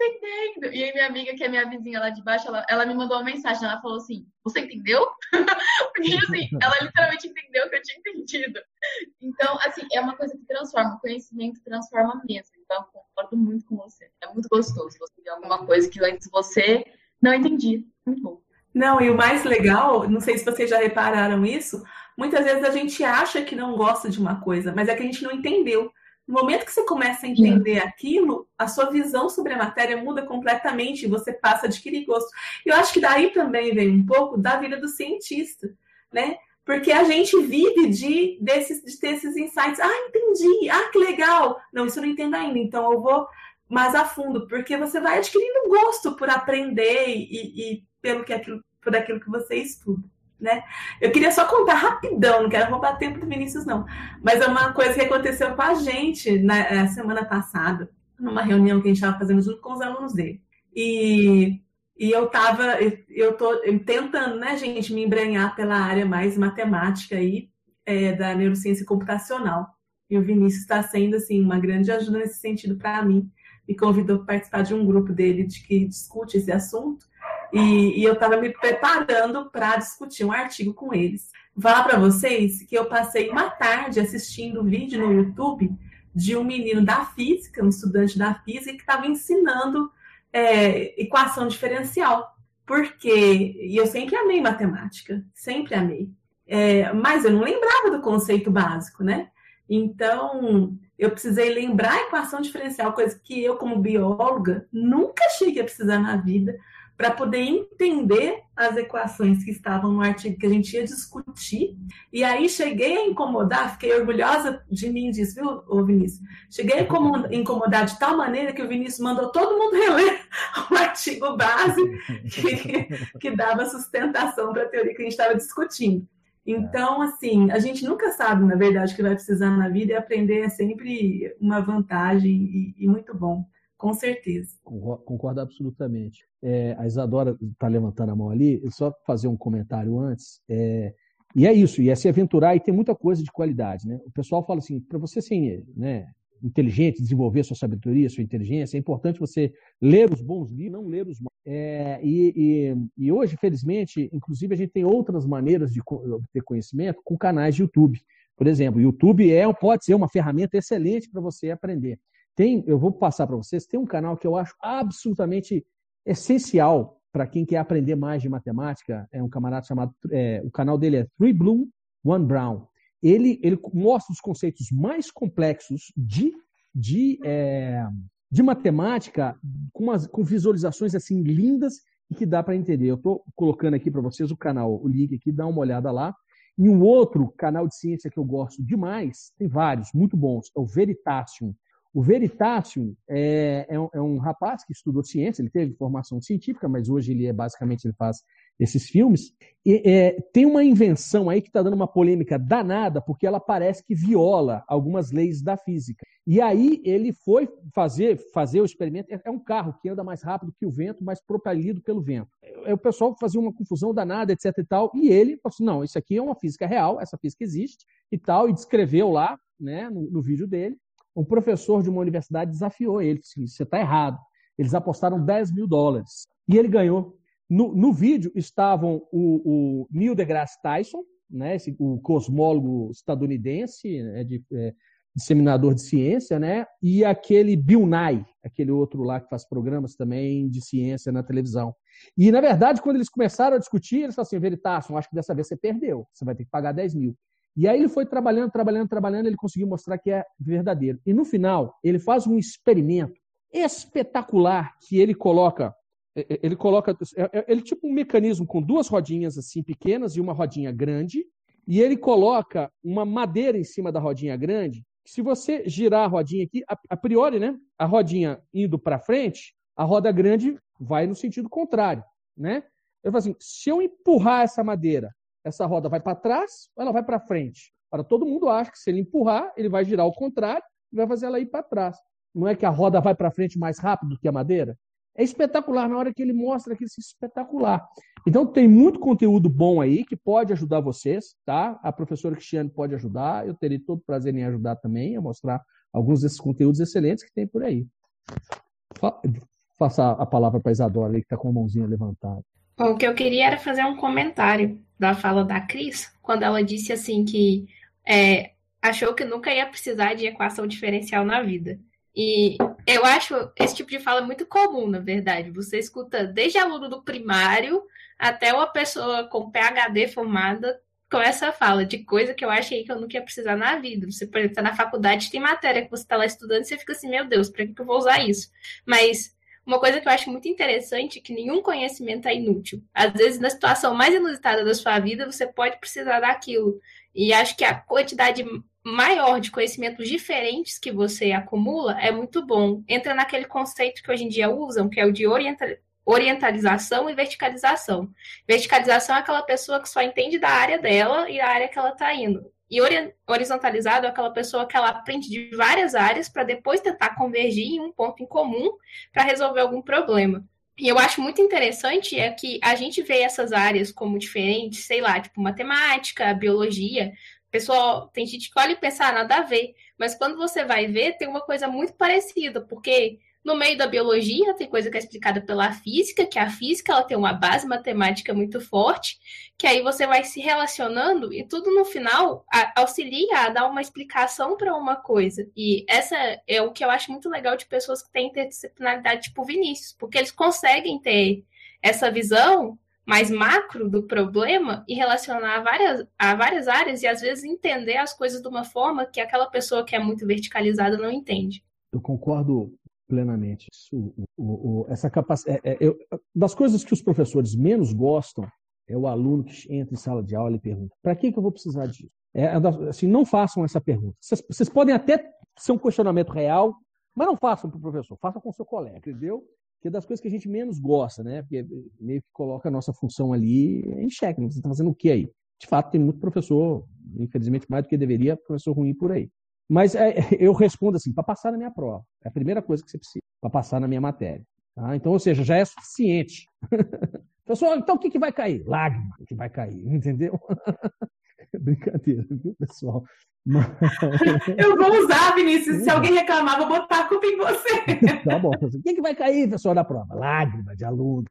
Entendendo. E aí minha amiga, que é minha vizinha lá de baixo, ela, ela me mandou uma mensagem, ela falou assim, você entendeu? Porque assim, ela literalmente entendeu o que eu tinha entendido. Então, assim, é uma coisa que transforma, o conhecimento transforma mesmo. Então, eu concordo muito com você. É muito gostoso você ver alguma coisa que antes você não entendia. Muito bom. Não, e o mais legal, não sei se vocês já repararam isso, muitas vezes a gente acha que não gosta de uma coisa, mas é que a gente não entendeu. No momento que você começa a entender aquilo, a sua visão sobre a matéria muda completamente e você passa a adquirir gosto. Eu acho que daí também vem um pouco da vida do cientista, né? Porque a gente vive de, desses, de ter esses insights. Ah, entendi. Ah, que legal. Não, isso eu não entendo ainda. Então eu vou mais a fundo, porque você vai adquirindo gosto por aprender e, e pelo que aquilo, por aquilo que você estuda. Né? Eu queria só contar rapidão, não quero roubar tempo do Vinícius, não. Mas é uma coisa que aconteceu com a gente na eh, semana passada, numa reunião que a gente estava fazendo junto com os alunos dele. E e eu estava, eu, tô tentando, né, gente, me embrenhar pela área mais matemática aí, é, da neurociência computacional. E o Vinícius está sendo, assim, uma grande ajuda nesse sentido para mim. Me convidou para participar de um grupo dele de que discute esse assunto. E, e eu estava me preparando para discutir um artigo com eles. Vou falar para vocês que eu passei uma tarde assistindo vídeo no YouTube de um menino da física, um estudante da física, que estava ensinando é, equação diferencial. Porque, e eu sempre amei matemática, sempre amei. É, mas eu não lembrava do conceito básico, né? Então, eu precisei lembrar a equação diferencial, coisa que eu, como bióloga, nunca achei que ia precisar na vida, para poder entender as equações que estavam no artigo que a gente ia discutir. E aí cheguei a incomodar, fiquei orgulhosa de mim disso, viu, Vinícius? Cheguei a incomodar de tal maneira que o Vinícius mandou todo mundo reler o artigo base que, que dava sustentação para a teoria que a gente estava discutindo. Então, assim, a gente nunca sabe, na verdade, o que vai precisar na vida e aprender é sempre uma vantagem e, e muito bom. Com certeza. Concordo absolutamente. É, a Isadora está levantando a mão ali, só fazer um comentário antes. É, e é isso, e é se aventurar e tem muita coisa de qualidade. Né? O pessoal fala assim, para você ser né, inteligente, desenvolver sua sabedoria, sua inteligência, é importante você ler os bons livros, não ler os maus. É, e, e, e, hoje, felizmente, inclusive a gente tem outras maneiras de obter conhecimento com canais de YouTube. Por exemplo, YouTube é, pode ser uma ferramenta excelente para você aprender. Tem, eu vou passar para vocês, tem um canal que eu acho absolutamente essencial para quem quer aprender mais de matemática. É um camarada chamado, é, o canal dele é Three Blue, One Brown. Ele, ele mostra os conceitos mais complexos de, de, é, de matemática com, umas, com visualizações assim lindas e que dá para entender. Eu estou colocando aqui para vocês o canal, o link aqui, dá uma olhada lá. E um outro canal de ciência que eu gosto demais, tem vários, muito bons, é o Veritasium. O Veritasium é, é, um, é, um, rapaz que estudou ciência, ele teve formação científica, mas hoje ele é basicamente ele faz esses filmes. E, é, tem uma invenção aí que está dando uma polêmica danada, porque ela parece que viola algumas leis da física. E aí ele foi fazer, fazer o experimento. É, é um carro que anda mais rápido que o vento, mas propelido pelo vento. É, o pessoal fazia uma confusão danada, etc. e tal. E ele falou assim: não, isso aqui é uma física real, essa física existe e tal, e descreveu lá, né, no, no vídeo dele um professor de uma universidade desafiou ele, disse, você está errado. Eles apostaram 10 mil dólares. E ele ganhou. No, no vídeo estavam o, o, Neil deGrasse Tyson, né, esse, o cosmólogo estadunidense, né, de, é, disseminador de ciência, né, e aquele Bill Nye, aquele outro lá que faz programas também de ciência na televisão. E, na verdade, quando eles começaram a discutir, eles falaram assim, Veritasson, acho que dessa vez você perdeu, você vai ter que pagar 10 mil. E aí ele foi trabalhando, trabalhando, trabalhando, ele conseguiu mostrar que é verdadeiro. E no final, ele faz um experimento espetacular que ele coloca, é, é, ele coloca, é, ele tipo um mecanismo com duas rodinhas assim pequenas e uma rodinha grande, e ele coloca uma madeira em cima da rodinha grande. Se você girar a rodinha aqui, a, priori, né, a rodinha indo para frente, a roda grande vai no sentido contrário, né? Eu falo assim, se eu empurrar essa madeira essa roda vai para trás ou ela vai para frente? Para todo mundo acha que se ele empurrar, ele vai girar ao contrário e vai fazer ela ir para trás. Não é que a roda vai para frente mais rápido do que a madeira? É espetacular na hora que ele mostra aquilo é espetacular. Então tem muito conteúdo bom aí que pode ajudar vocês, tá? A professora Cristiane pode ajudar, eu terei todo prazer em ajudar também a mostrar alguns desses conteúdos excelentes que tem por aí. Faça a palavra para a Isadora ali, que está com a mãozinha levantada. Bom, o que eu queria era fazer um comentário da fala da Cris, quando ela disse assim que é, achou que nunca ia precisar de equação diferencial na vida. E eu acho esse tipo de fala muito comum, na verdade. Você escuta desde aluno do primário até uma pessoa com PhD formada com essa fala de coisa que eu achei que eu nunca ia precisar na vida. Você, por exemplo, tá na faculdade, tem matéria que você está lá estudando e você fica assim, meu Deus, para que eu vou usar isso? Mas uma coisa que eu acho muito interessante é que nenhum conhecimento é inútil. Às vezes, na situação mais inusitada da sua vida, você pode precisar daquilo. E acho que a quantidade maior de conhecimentos diferentes que você acumula é muito bom. Entra naquele conceito que hoje em dia usam, que é o de orientalização e verticalização. Verticalização é aquela pessoa que só entende da área dela e da área que ela está indo. E horizontalizado é aquela pessoa que ela aprende de várias áreas para depois tentar convergir em um ponto em comum para resolver algum problema. E eu acho muito interessante é que a gente vê essas áreas como diferentes, sei lá, tipo matemática, biologia. Pessoal, tem gente que olha e pensa, ah, nada a ver. Mas quando você vai ver, tem uma coisa muito parecida, porque no meio da biologia, tem coisa que é explicada pela física, que a física ela tem uma base matemática muito forte, que aí você vai se relacionando e tudo no final auxilia a dar uma explicação para uma coisa. E essa é o que eu acho muito legal de pessoas que têm interdisciplinaridade tipo Vinícius, porque eles conseguem ter essa visão mais macro do problema e relacionar a várias, a várias áreas e às vezes entender as coisas de uma forma que aquela pessoa que é muito verticalizada não entende. Eu concordo plenamente. Isso, o, o, essa capacidade, é, é, das coisas que os professores menos gostam é o aluno que entra em sala de aula e pergunta: para que, que eu vou precisar disso? É, é assim, não façam essa pergunta. Vocês, podem até ser um questionamento real, mas não façam para o professor, façam com o seu colega, entendeu? Que é das coisas que a gente menos gosta, né? Porque meio que coloca a nossa função ali em xeque. Né? Você está fazendo o que aí? De fato, tem muito professor, infelizmente mais do que deveria, professor ruim por aí. Mas é, eu respondo assim, para passar na minha prova. É a primeira coisa que você precisa, para passar na minha matéria. Tá? Então, ou seja, já é suficiente. Pessoal, então o que, que vai cair? Lágrima que vai cair, entendeu? Brincadeira, viu, pessoal? Mas... Eu vou usar, Vinícius. Se alguém reclamar, vou botar a culpa em você. tá bom. O que, que vai cair, pessoal, da prova? Lágrima de aluno.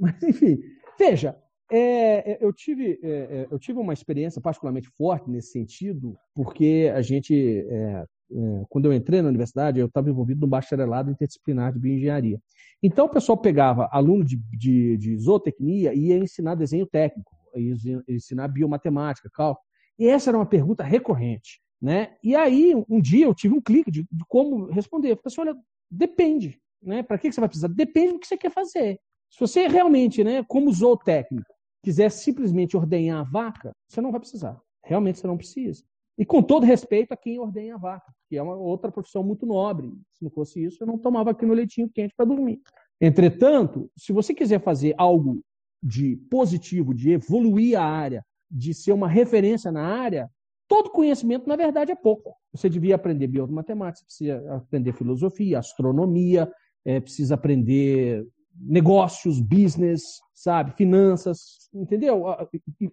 Mas, enfim, veja, é, é, eu, tive, é, é, eu tive uma experiência particularmente forte nesse sentido, porque a gente, é, é, quando eu entrei na universidade, eu estava envolvido no bacharelado interdisciplinar de bioengenharia. Então, o pessoal pegava aluno de, de, de zootecnia e ia ensinar desenho técnico, ia ensinar biomatemática, cálculo. E essa era uma pergunta recorrente. Né? E aí, um dia, eu tive um clique de, de como responder. Eu falei assim, olha, depende. Né? Para que você vai precisar? Depende do que você quer fazer. Se você realmente, né, como zootécnico, quiser simplesmente ordenhar a vaca, você não vai precisar. Realmente você não precisa. E com todo respeito a quem ordenha a vaca, que é uma outra profissão muito nobre. Se não fosse isso, eu não tomava aqui no leitinho quente para dormir. Entretanto, se você quiser fazer algo de positivo, de evoluir a área, de ser uma referência na área, todo conhecimento, na verdade, é pouco. Você devia aprender biomatemática, precisa aprender filosofia, astronomia, é, precisa aprender negócios, business, sabe, finanças, entendeu?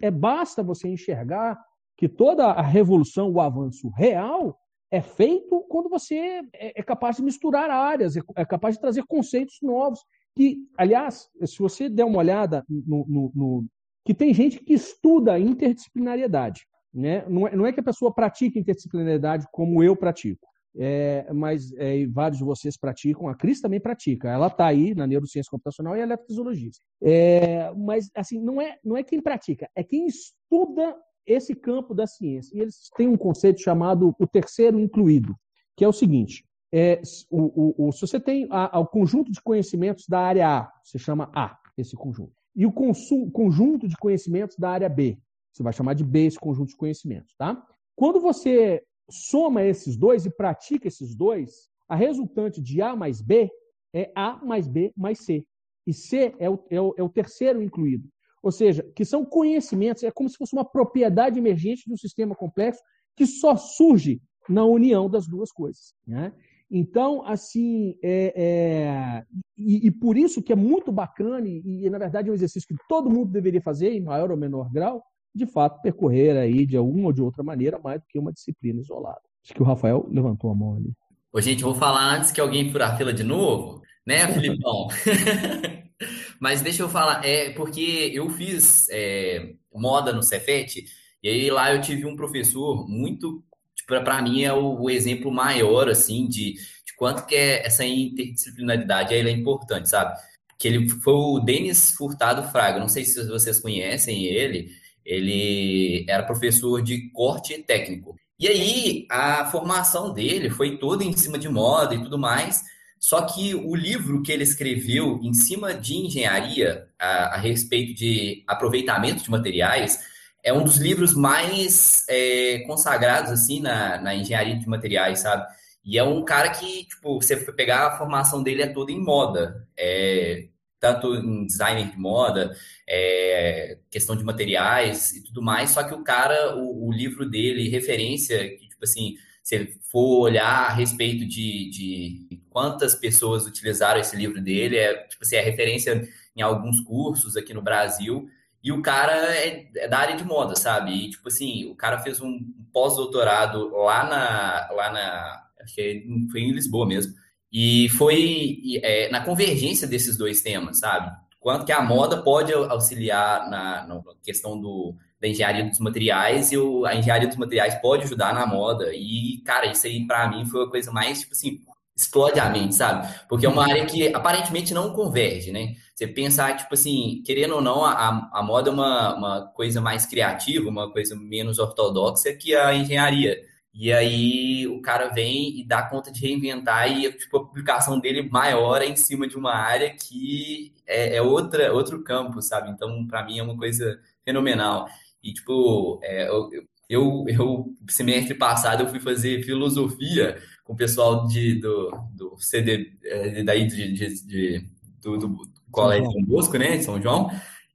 É basta você enxergar que toda a revolução, o avanço real é feito quando você é, é capaz de misturar áreas, é, é capaz de trazer conceitos novos. Que, aliás, se você der uma olhada no, no, no que tem gente que estuda interdisciplinariedade, né? Não é, não é que a pessoa pratique interdisciplinariedade como eu pratico é, mas é, vários de vocês praticam, a Cris também pratica, ela está aí na neurociência computacional e é eletrofisiologista. É, mas, assim, não é, não é quem pratica, é quem estuda esse campo da ciência. E eles têm um conceito chamado o terceiro incluído, que é o seguinte: é, o, o, o, se você tem a, a, o conjunto de conhecimentos da área A, você chama A, esse conjunto, e o conjunto de conhecimentos da área B, você vai chamar de B esse conjunto de conhecimentos, tá? Quando você soma esses dois e pratica esses dois, a resultante de A mais B é A mais B mais C. E C é o, é o, é o terceiro incluído. Ou seja, que são conhecimentos, é como se fosse uma propriedade emergente de um sistema complexo que só surge na união das duas coisas. Né? Então, assim, é, é, e, e, por isso que é muito bacana, e, e, na verdade é um exercício que todo mundo deveria fazer, em maior ou menor grau, de fato, percorrer aí de alguma ou de outra maneira mais do que uma disciplina isolada. Acho que o Rafael levantou a mão ali. Ô, gente, vou falar antes que alguém furar a fila de novo, né, Filipão? Mas deixa eu falar, é porque eu fiz é, moda no Cefet, e aí lá eu tive um professor muito, tipo, para mim é o, o, exemplo maior, assim, de, de quanto que é essa interdisciplinaridade aí é importante, sabe? Que ele foi o Denis Furtado Fraga, não sei se vocês conhecem ele, ele era professor de corte técnico. E aí, a formação dele foi toda em cima de moda e tudo mais. Só que o livro que ele escreveu em cima de engenharia, a, a respeito de aproveitamento de materiais, é um dos livros mais é, consagrados, assim, na, na engenharia de materiais, sabe? E é um cara que, tipo, você pegar a formação dele é toda em moda. É, tanto em design de moda, é, questão de materiais e tudo mais, só que o cara, o, o, livro dele, referência, tipo assim, se for olhar a respeito de, de quantas pessoas utilizaram esse livro dele, é, tipo assim, é referência em alguns cursos aqui no Brasil, e o cara é, é da área de moda, sabe? E, tipo assim, o cara fez um pós-doutorado lá na, lá na, acho que foi em Lisboa mesmo, e foi é, na convergência desses dois temas, sabe? Quanto que a moda pode auxiliar na, na questão do, da engenharia dos materiais e o, a engenharia dos materiais pode ajudar na moda. E, cara, isso aí para mim foi a coisa mais, tipo assim, explode a mente, sabe? Porque é uma área que aparentemente não converge, né? você pensar, tipo assim, querendo ou não, a, a moda é uma, uma coisa mais criativa, uma coisa menos ortodoxa que a engenharia. E aí o cara vem e dá conta de reinventar e tipo, a publicação dele maior é em cima de uma área que é, é outra, outro campo, sabe? Então, para mim é uma coisa fenomenal. E, tipo, é, eu, eu, eu, semestre passado, eu fui fazer filosofia com o pessoal de, do, do CD, é, daí de, de, de do, do Colégio São Bosco, né, São João.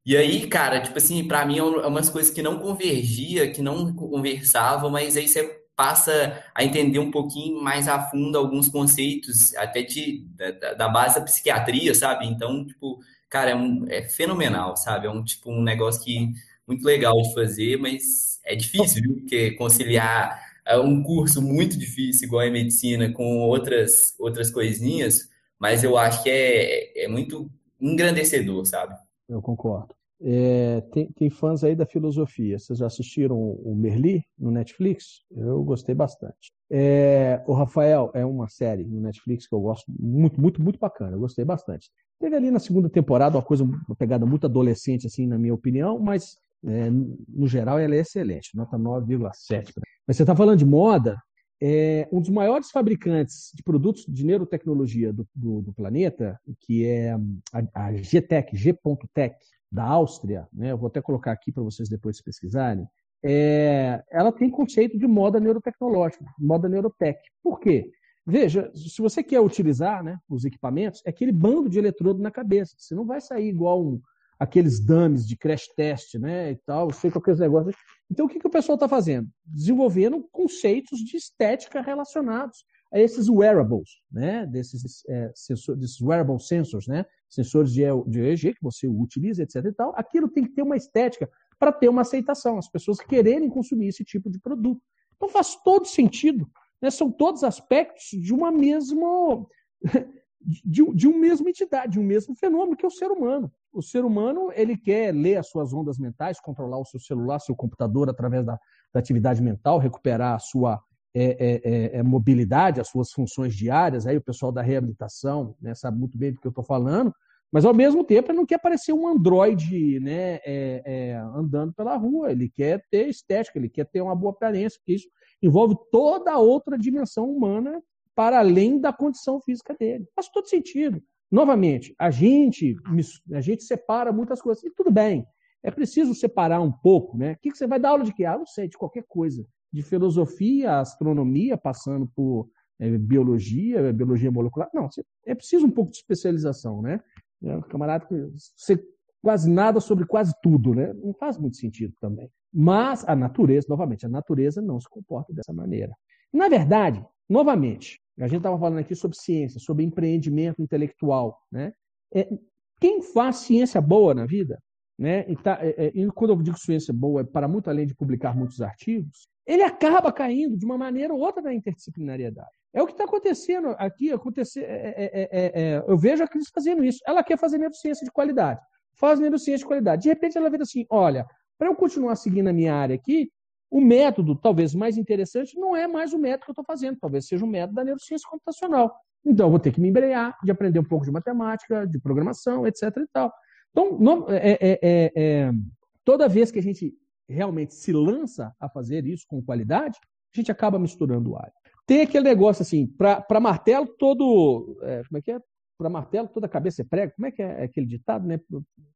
E aí, cara, tipo assim, para mim é, é umas coisas que não convergia, que não conversava, mas aí você passa a entender um pouquinho mais a fundo alguns conceitos, até de, da, da base da psiquiatria, sabe? Então, tipo, cara, é, um, é fenomenal, sabe? É um tipo um negócio que muito legal de fazer, mas é difícil, viu? Porque conciliar é um curso muito difícil, igual a medicina, com outras, outras coisinhas, mas eu acho que é, é muito engrandecedor, sabe? Eu concordo. É, tem, tem, fãs aí da filosofia. Vocês já assistiram o Merli no Netflix? Eu gostei bastante. É, o Rafael é uma série no Netflix que eu gosto muito, muito, muito bacana. Eu gostei bastante. Teve ali na segunda temporada uma coisa, uma pegada muito adolescente, assim, na minha opinião, mas é, no geral ela é excelente, nota 9,7. Mas você está falando de moda, é um dos maiores fabricantes de produtos de neurotecnologia do, do, do planeta, que é a, a GTEC, G.Tech, da Áustria, né? eu vou até colocar aqui para vocês depois pesquisarem, é, ela tem conceito de moda neurotecnológica, moda neurotech. Por quê? Veja, se você quer utilizar né, os equipamentos, é aquele bando de eletrodo na cabeça. Você não vai sair igual um, aqueles dummies de crash test, né, e tal, sei com aqueles negócios. Então, o que, que o pessoal está fazendo? Desenvolvendo conceitos de estética relacionados a esses wearables, né, desses, é, sensor, desses wearable sensors, né, sensores de, de EEG que você utiliza, etc. e tal, aquilo tem que ter uma estética para ter uma aceitação, as pessoas quererem consumir esse tipo de produto. Então faz todo sentido. Né? São todos aspectos de uma mesma. De, de uma mesma entidade, de um mesmo fenômeno, que é o ser humano. O ser humano ele quer ler as suas ondas mentais, controlar o seu celular, seu computador através da, da atividade mental, recuperar a sua é, é, é, é mobilidade, as suas funções diárias. Aí o pessoal da reabilitação né, sabe muito bem do que eu estou falando. Mas ao mesmo tempo ele não quer parecer um androide né, é, andando pela rua, ele quer ter estética, ele quer ter uma boa aparência, porque isso envolve toda outra dimensão humana para além da condição física dele. Faz todo sentido. Novamente, a gente, a gente separa muitas coisas, e tudo bem, é preciso separar um pouco, né? O que você vai dar aula de quê? Ah, não sei, de qualquer coisa. De filosofia, astronomia, passando por é, biologia, biologia molecular. Não, é preciso um pouco de especialização, né? Né? O camarada ser quase nada sobre quase tudo, né? Não faz muito sentido também. Mas a natureza, novamente, a natureza não se comporta dessa maneira. Na verdade, novamente, a gente estava falando aqui sobre ciência, sobre empreendimento intelectual, né? É, quem faz ciência boa na vida, né? E, tá, é, é, e quando eu digo ciência boa, é para muito além de publicar muitos artigos, ele acaba caindo de uma maneira ou outra na interdisciplinariedade. É o que está acontecendo aqui. Acontecer, é, é, é, eu vejo a Cris fazendo isso. Ela quer fazer neurociência de qualidade. Faz neurociência de qualidade. De repente ela vê assim: olha, para eu continuar seguindo a minha área aqui, o método talvez mais interessante não é mais o método que eu estou fazendo, talvez seja o método da neurociência computacional. Então, eu vou ter que me embrear de aprender um pouco de matemática, de programação, etc. e tal. Então, não, é, é, toda vez que a gente realmente se lança a fazer isso com qualidade, a gente acaba misturando área. Tem aquele negócio assim, para martelo todo. É, como é que é? Para martelo toda cabeça é prego. Como é que é aquele ditado, né?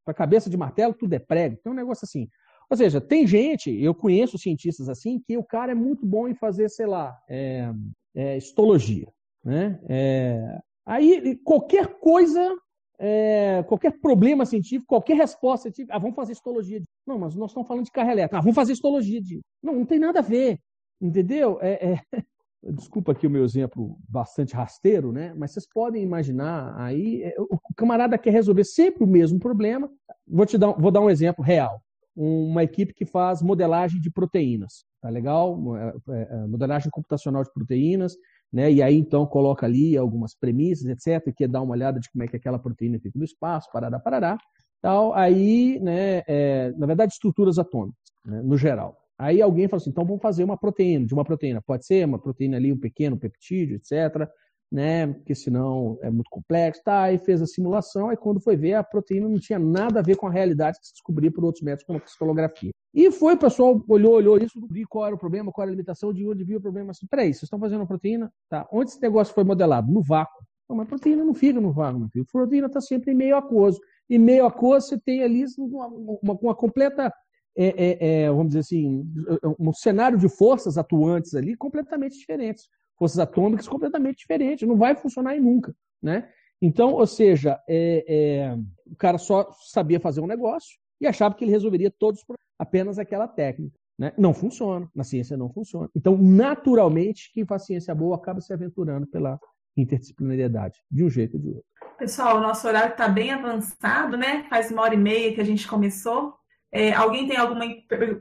Para cabeça de martelo tudo é prego. Tem um negócio assim. Ou seja, tem gente, eu conheço cientistas assim, que o cara é muito bom em fazer, sei lá, é, é, histologia. Né? É, aí qualquer coisa, é, qualquer problema científico, qualquer resposta científica, ah, vamos fazer histologia. Não, mas nós estamos falando de carro elétrico. Ah, vamos fazer histologia. De... Não, não tem nada a ver. Entendeu? É, é, Desculpa aqui o meu exemplo bastante rasteiro, né? Mas vocês podem imaginar aí, é, o camarada quer resolver sempre o mesmo problema. Vou te dar, vou dar um exemplo real. Uma equipe que faz modelagem de proteínas, tá legal? É, é, modelagem computacional de proteínas, né? E aí então coloca ali algumas premissas, etc. Quer dar uma olhada de como é que aquela proteína fica no espaço, parará, parará. Tal. Aí, né? É, na verdade, estruturas atômicas, né? no geral. Aí alguém fala assim, então vamos fazer uma proteína, de uma proteína. Pode ser uma proteína ali, um pequeno peptídeo, etc. né? Porque senão é muito complexo, tá? Aí fez a simulação, aí quando foi ver, a proteína não tinha nada a ver com a realidade que se descobria por outros métodos, como a cristalografia. E foi, o pessoal olhou, olhou isso, viu qual era o problema, qual era a limitação, de onde viu o problema. Assim, peraí, vocês estão fazendo uma proteína? Tá. Onde esse negócio foi modelado? No vácuo. Não, mas a proteína não fica no vácuo, A proteína está sempre em meio aquoso. E meio aquoso você tem ali uma, uma, uma completa é, é, é, vamos dizer assim, um cenário de forças atuantes ali completamente diferentes forças atômicas completamente diferentes, não vai funcionar aí nunca, né? Então, ou seja, é, é, o cara só sabia fazer um negócio e achava que ele resolveria todos apenas aquela técnica. Né? Não funciona, na ciência não funciona. Então, naturalmente, quem faz ciência boa acaba se aventurando pela interdisciplinariedade, de um jeito ou de outro. Pessoal, o nosso horário está bem avançado, né? Faz uma hora e meia que a gente começou. É, alguém tem alguma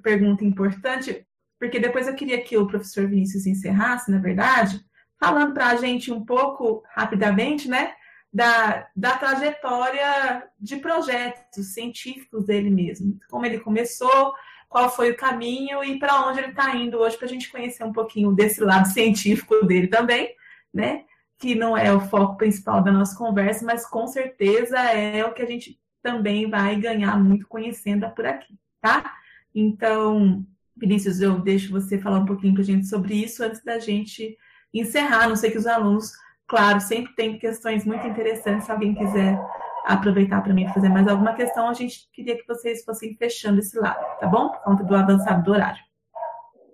pergunta importante? Porque depois eu queria que o professor Vinícius encerrasse, na verdade, falando para a gente um pouco, rapidamente, né, da, da trajetória de projetos científicos dele mesmo. Como ele começou, qual foi o caminho e para onde ele está indo hoje, para a gente conhecer um pouquinho desse lado científico dele também, né? Que não é o foco principal da nossa conversa, mas com certeza é o que a gente também vai ganhar muito conhecendo por aqui, tá? Então, Vinícius, eu deixo você falar um pouquinho para a gente sobre isso antes da gente encerrar. Não sei que os alunos, claro, sempre tem questões muito interessantes. Se alguém quiser aproveitar para mim fazer mais alguma questão, a gente queria que vocês fossem fechando esse lado, tá bom? Por conta do avançado do horário.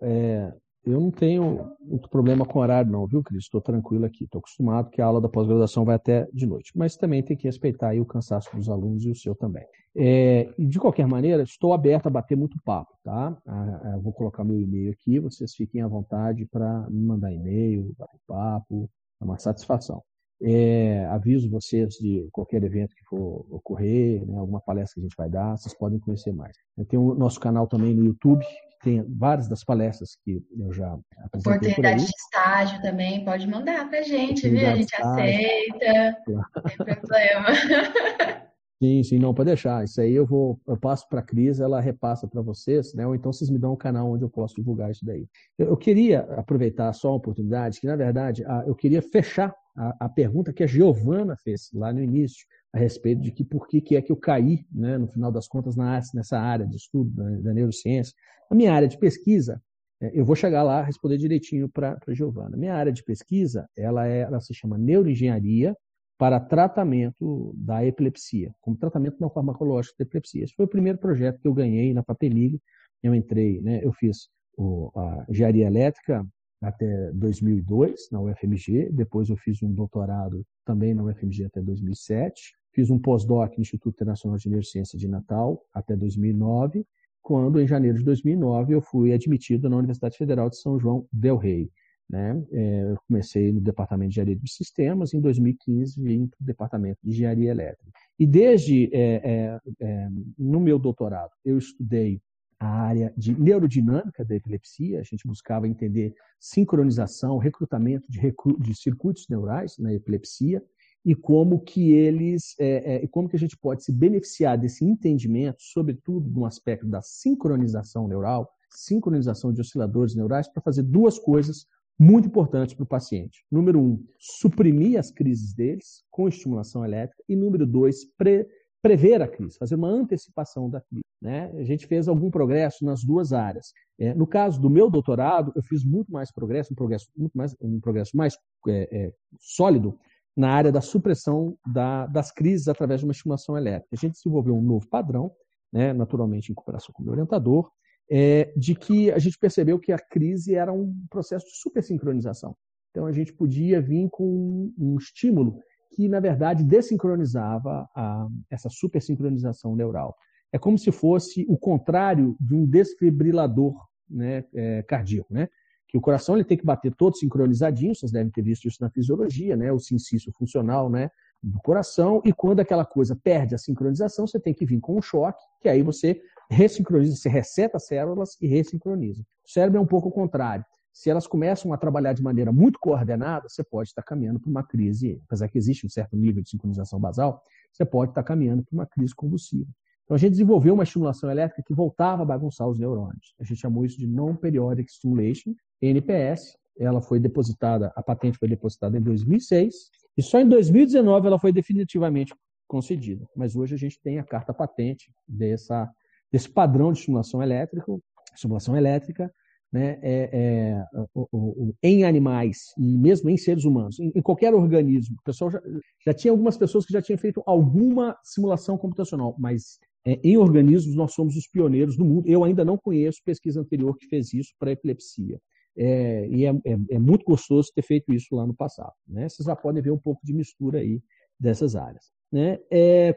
É, eu não tenho muito problema com horário, não, viu, Cris? Estou tranquilo aqui. Estou acostumado que a aula da pós-graduação vai até de noite. Mas também tem que respeitar o cansaço dos alunos e o seu também. É, de qualquer maneira, estou aberto a bater muito papo, tá? Ah, ah, vou colocar meu e-mail aqui, vocês fiquem à vontade para me mandar e-mail, bater papo, é uma satisfação. É, aviso vocês de qualquer evento que for ocorrer, né, alguma palestra que a gente vai dar, vocês podem conhecer mais. Tem o nosso canal também no YouTube, tem várias das palestras que eu já apresentei Oportunidade de estágio também, pode mandar para a gente, viu? A gente aceita, não tem problema. Sim, sim, não, pode deixar. Isso aí eu vou, eu passo para a Cris, ela repassa para vocês, né? Ou então vocês me dão um canal onde eu posso divulgar isso daí. Eu, eu queria aproveitar só uma oportunidade, que na verdade a, eu queria fechar a, a, pergunta que a Giovana fez lá no início, a respeito de que por que, que é que eu caí, né, no final das contas, na, nessa área de estudo da, da neurociência. A minha área de pesquisa, é, eu vou chegar lá responder direitinho para a Giovana. Minha área de pesquisa, ela, é, ela se chama neuroengenharia para tratamento da epilepsia, como tratamento não farmacológico da epilepsia. Esse foi o primeiro projeto que eu ganhei na Papemig. Eu entrei, né, eu fiz o, a engenharia elétrica até 2002 na UFMG, depois eu fiz um doutorado também na UFMG até 2007, fiz um pós-doc no Instituto Internacional de Neurociência de Natal até 2009, quando em janeiro de 2009 eu fui admitido na Universidade Federal de São João del Rei. Né? É, eu comecei no departamento de engenharia de sistemas, em 2015 vim para o departamento de engenharia elétrica. E desde é, é, é, no meu doutorado eu estudei a área de neurodinâmica da epilepsia, a gente buscava entender sincronização, recrutamento de, recru de circuitos neurais na epilepsia e como que eles, é, é, como que a gente pode se beneficiar desse entendimento, sobretudo no aspecto da sincronização neural, sincronização de osciladores neurais, para fazer duas coisas muito importantes para o paciente. Número um, suprimir as crises deles com estimulação elétrica. E número dois, pre prever a crise, fazer uma antecipação da crise. Né? A gente fez algum progresso nas duas áreas. É, no caso do meu doutorado, eu fiz muito mais progresso, um progresso muito mais, um progresso mais é, é, sólido na área da supressão da, das crises através de uma estimulação elétrica. A gente desenvolveu um novo padrão, né, naturalmente em cooperação com o meu orientador, é, de que a gente percebeu que a crise era um processo de supersincronização. Então a gente podia vir com um estímulo que, na verdade, desincronizava a, essa supersincronização neural. É como se fosse o contrário de um desfibrilador né, é, cardíaco, né? que o coração ele tem que bater todo sincronizadinho, vocês devem ter visto isso na fisiologia, né? o sincício funcional né? do coração, e quando aquela coisa perde a sincronização, você tem que vir com um choque, que aí você ressincroniza, você reseta as células e ressincroniza. O cérebro é um pouco o contrário. Se elas começam a trabalhar de maneira muito coordenada, você pode estar caminhando para uma crise, apesar que existe um certo nível de sincronização basal, você pode estar caminhando para uma crise convulsiva. Então a gente desenvolveu uma estimulação elétrica que voltava a bagunçar os neurônios. A gente chamou isso de Non-Periodic Stimulation, NPS, ela foi depositada, a patente foi depositada em 2006 e só em 2019 ela foi definitivamente concedida. Mas hoje a gente tem a carta patente dessa, desse padrão de estimulação elétrica, estimulação elétrica, né, é, é, o, o, em animais e mesmo em seres humanos, em, em, qualquer organismo. O pessoal já, já tinha algumas pessoas que já tinham feito alguma simulação computacional, mas é, em organismos nós somos os pioneiros do mundo. Eu ainda não conheço pesquisa anterior que fez isso para epilepsia. É, e é, é, é, muito gostoso ter feito isso lá no passado. Né? Vocês já podem ver um pouco de mistura aí dessas áreas. Né?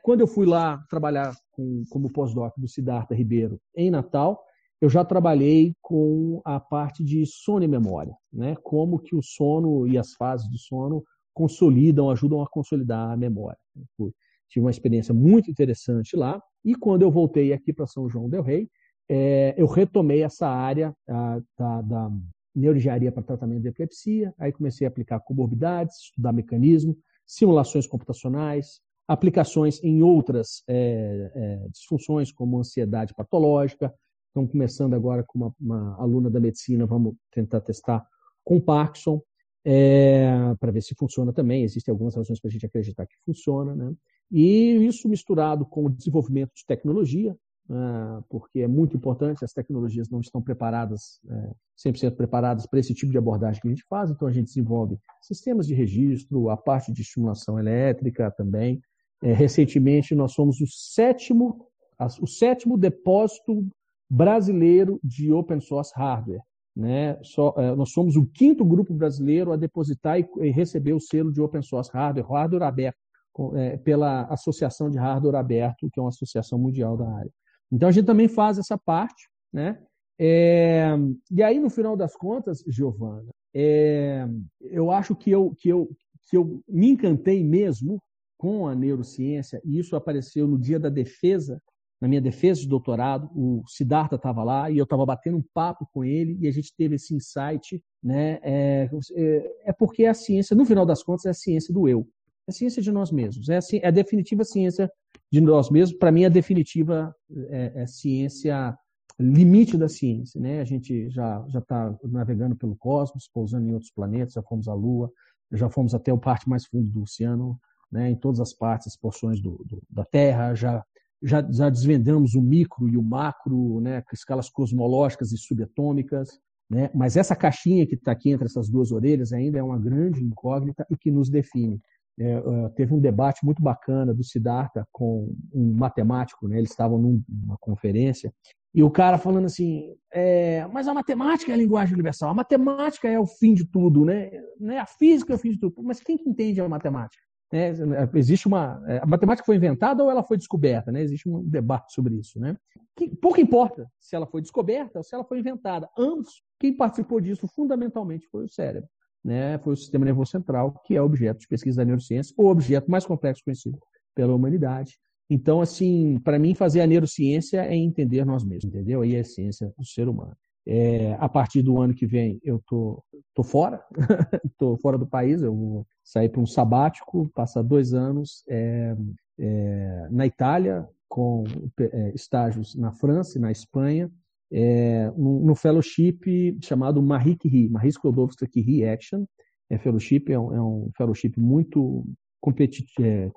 Quando eu fui lá trabalhar com, como pós-doc do Siddhartha Ribeiro em Natal, eu já trabalhei com a parte de sono e memória, né? Como que o sono e as fases do sono consolidam, ajudam a consolidar a memória. tive uma experiência muito interessante lá. E quando eu voltei aqui para São João del Rei, é, eu retomei essa área a, da, da para tratamento de epilepsia. Aí comecei a aplicar comorbidades, estudar mecanismo, simulações computacionais, aplicações em outras é, é, disfunções, como ansiedade patológica, Estamos começando agora com uma, uma aluna da medicina, vamos tentar testar com Parkinson, é, para ver se funciona também. Existem algumas razões para a gente acreditar que funciona. Né? E isso misturado com o desenvolvimento de tecnologia, é, porque é muito importante, as tecnologias não estão preparadas, é, 100% preparadas para esse tipo de abordagem que a gente faz, então a gente desenvolve sistemas de registro, a parte de estimulação elétrica também. É, recentemente, nós somos o sétimo, o sétimo depósito brasileiro de open source hardware. Né? Só, é, nós somos o quinto grupo brasileiro a depositar e, e receber o selo de open source hardware, hardware aberto, é, pela Associação de Hardware Aberto, que é uma associação mundial da área. Então a gente também faz essa parte, né? É, e aí, no final das contas, Giovana, é, eu acho que eu, que, eu, que eu me encantei mesmo com a neurociência, e isso apareceu no dia da defesa na minha defesa de doutorado, o Siddhartha estava lá e eu estava batendo um papo com ele e a gente teve esse insight, né? É, é, é, porque a ciência, no final das contas, é a ciência do eu, é a ciência de nós mesmos, é a, é a definitiva ciência de nós mesmos. Para mim, a definitiva é, é ciência limite da ciência, né? A gente já já está navegando pelo cosmos, pousando em outros planetas, já fomos à Lua, já fomos até o parte mais fundo do oceano, né? Em todas as partes, as porções do, do da Terra, já já, já desvendamos o micro e o macro, né, escalas cosmológicas e subatômicas, né, mas essa caixinha que está aqui entre essas duas orelhas ainda é uma grande incógnita e que nos define. É, é, teve um debate muito bacana do Siddhartha com um matemático, né, eles estavam numa conferência, e o cara falando assim, é, mas a matemática é a linguagem universal, a matemática é o fim de tudo, né? né a física é o fim de tudo. Mas quem que entende a matemática? Né? Existe uma. É, a matemática foi inventada ou ela foi descoberta? Né? Existe um debate sobre isso. Né? Que, pouco importa se ela foi descoberta ou se ela foi inventada. Ambos, quem participou disso fundamentalmente foi o cérebro. Né? Foi o sistema nervoso central, que é objeto de pesquisa da neurociência, o objeto mais complexo conhecido pela humanidade. Então, assim, para mim, fazer a neurociência é entender nós mesmos, entendeu? Aí é a essência do ser humano. É, a partir do ano que vem eu tô, tô fora, tô fora do país, eu vou sair para um sabático, passar dois anos é, é, na Itália, com é, estágios na França e na Espanha, é, no, no, fellowship chamado Marie Curie, Marie Sklodowska Curie Action. É, fellowship é um, é um fellowship muito competitivo, é,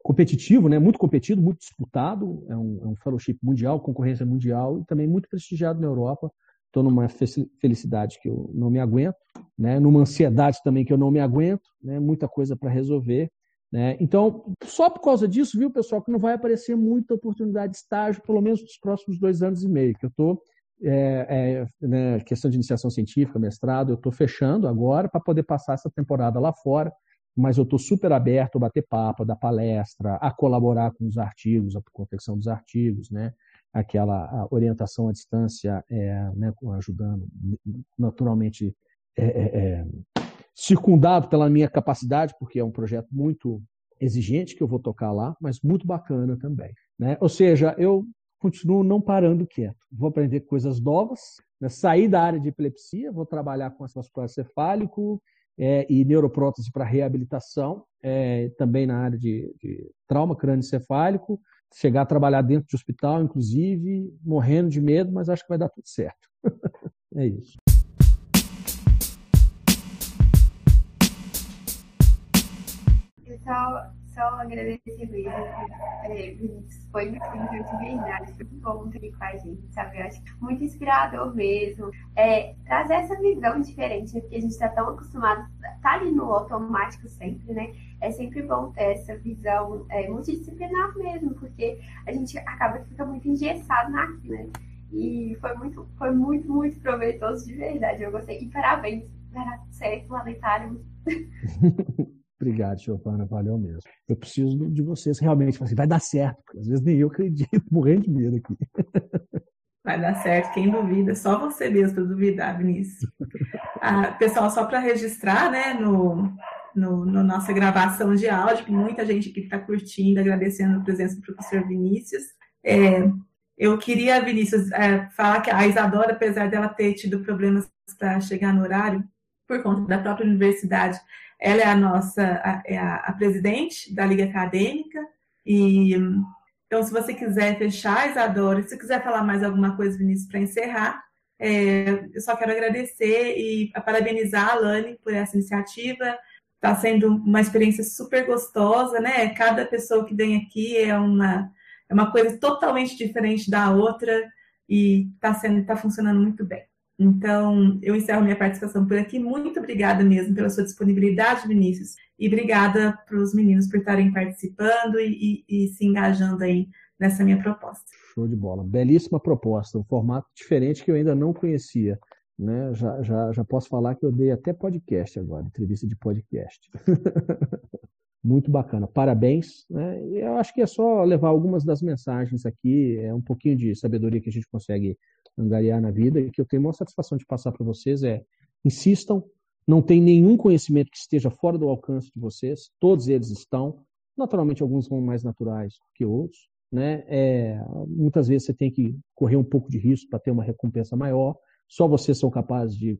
competitivo, né? muito competido, muito disputado, é um, é um fellowship mundial, concorrência mundial e também muito prestigiado na Europa. Estou numa felicidade que eu não me aguento, né? numa ansiedade também que eu não me aguento, né? muita coisa para resolver. Né? Então, só por causa disso, viu, pessoal, que não vai aparecer muita oportunidade de estágio, pelo menos nos próximos dois anos e meio, que eu estou, é, é, né, questão de iniciação científica, mestrado, eu estou fechando agora para poder passar essa temporada lá fora, mas eu estou super aberto a bater papo, a dar palestra, a colaborar com os artigos, a confecção dos artigos, né? Aquela orientação à distância, é, né, ajudando, naturalmente, é, é, é, circundado pela minha capacidade, porque é um projeto muito exigente que eu vou tocar lá, mas muito bacana também. Né? Ou seja, eu continuo não parando quieto. Vou aprender coisas novas, né? sair da área de epilepsia, vou trabalhar com vascular cefálico, é, e neuroprótese para reabilitação, é, também na área de, de trauma crânioencefálico, chegar a trabalhar dentro de hospital, inclusive, morrendo de medo, mas acho que vai dar tudo certo. é isso. Então, só agradecer mesmo. É, foi muito de verdade, foi muito bom ter com a gente, sabe? Eu acho muito inspirador mesmo. É, trazer essa visão diferente, né? porque a gente está tão acostumado, tá ali no automático sempre, né? É sempre bom ter essa visão é, multidisciplinar mesmo, porque a gente acaba que fica muito engessado naquilo, né? E foi muito, foi muito, muito proveitoso de verdade. Eu gostei. E parabéns, era certo lá na Itália. Obrigado, Giovana, valeu mesmo. Eu preciso de vocês realmente, assim, vai dar certo, às vezes nem eu acredito, morrendo de medo aqui. Vai dar certo, quem duvida, só você mesmo para duvidar, Vinícius. Ah, pessoal, só para registrar, né, no, no, no, nossa gravação de áudio, muita gente aqui está curtindo, agradecendo a presença do professor Vinícius. É, eu queria, Vinícius, é, falar que a Isadora, apesar dela ter tido problemas para chegar no horário, por conta da própria universidade, ela é a nossa, a, é a, a presidente da Liga Acadêmica. E então, se você quiser fechar, Isadora, se quiser falar mais alguma coisa, Vinícius, para encerrar, é, eu só quero agradecer e parabenizar a Alane por essa iniciativa. Está sendo uma experiência super gostosa, né? Cada pessoa que vem aqui é uma, é uma coisa totalmente diferente da outra e está tá funcionando muito bem. Então, eu encerro minha participação por aqui. Muito obrigada mesmo pela sua disponibilidade, Vinícius, e obrigada para os meninos por estarem participando e, e, e, se engajando aí nessa minha proposta. Show de bola. Belíssima proposta, um formato diferente que eu ainda não conhecia. Né? Já, já, já posso falar que eu dei até podcast agora, entrevista de podcast. Muito bacana, parabéns. Né? Eu acho que é só levar algumas das mensagens aqui, é um pouquinho de sabedoria que a gente consegue angariar na vida e que eu tenho uma satisfação de passar para vocês é insistam, não tem nenhum conhecimento que esteja fora do alcance de vocês, todos eles estão, naturalmente alguns são mais naturais que outros, né? É, muitas vezes você tem que correr um pouco de risco para ter uma recompensa maior, só vocês são capazes de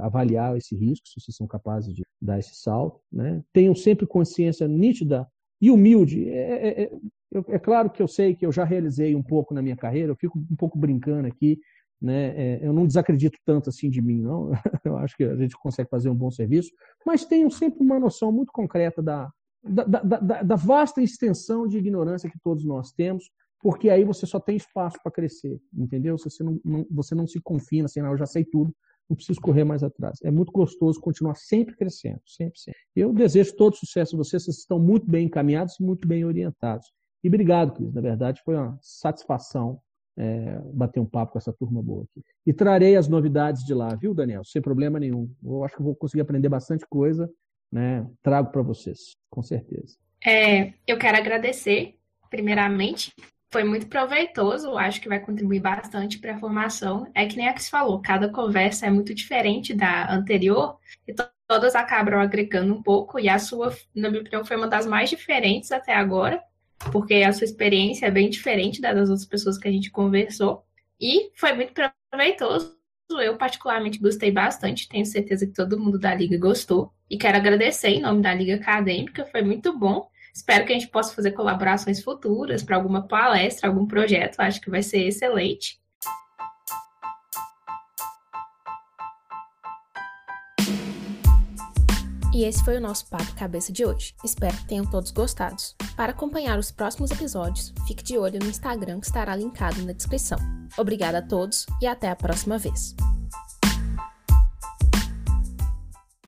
avaliar esse risco, se vocês são capazes de dar esse salto, né? Tenham sempre consciência nítida e humilde. É, é, é eu, é claro que eu sei que eu já realizei um pouco na minha carreira, eu fico um pouco brincando aqui, né? É, eu não desacredito tanto assim de mim, não. Eu acho que a gente consegue fazer um bom serviço, mas tenho sempre uma noção muito concreta da, da, da, da vasta extensão de ignorância que todos nós temos, porque aí você só tem espaço para crescer, entendeu? Você não, não, você não se confina assim, não, eu já sei tudo, não preciso correr mais atrás. É muito gostoso continuar sempre crescendo, sempre, sempre. Eu desejo todo sucesso a vocês, vocês estão muito bem encaminhados e muito bem orientados. E obrigado, Cris. Na verdade, foi uma satisfação é, bater um papo com essa turma boa aqui. E trarei as novidades de lá, viu, Daniel? Sem problema nenhum. Eu acho que vou conseguir aprender bastante coisa, né? Trago para vocês, com certeza. É, eu quero agradecer, primeiramente. Foi muito proveitoso, acho que vai contribuir bastante para a formação. É que nem a Cris falou, cada conversa é muito diferente da anterior, e todas acabam agregando um pouco, e a sua, na minha opinião, foi uma das mais diferentes até agora porque a sua experiência é bem diferente da das outras pessoas que a gente conversou. E foi muito proveitoso. Eu, particularmente, gostei bastante. Tenho certeza que todo mundo da Liga gostou. E quero agradecer em nome da Liga Acadêmica, foi muito bom. Espero que a gente possa fazer colaborações futuras para alguma palestra, algum projeto. Acho que vai ser excelente. E esse foi o nosso Papo Cabeça de hoje. Espero que tenham todos gostado. Para acompanhar os próximos episódios, fique de olho no Instagram que estará linkado na descrição. Obrigada a todos e até a próxima vez.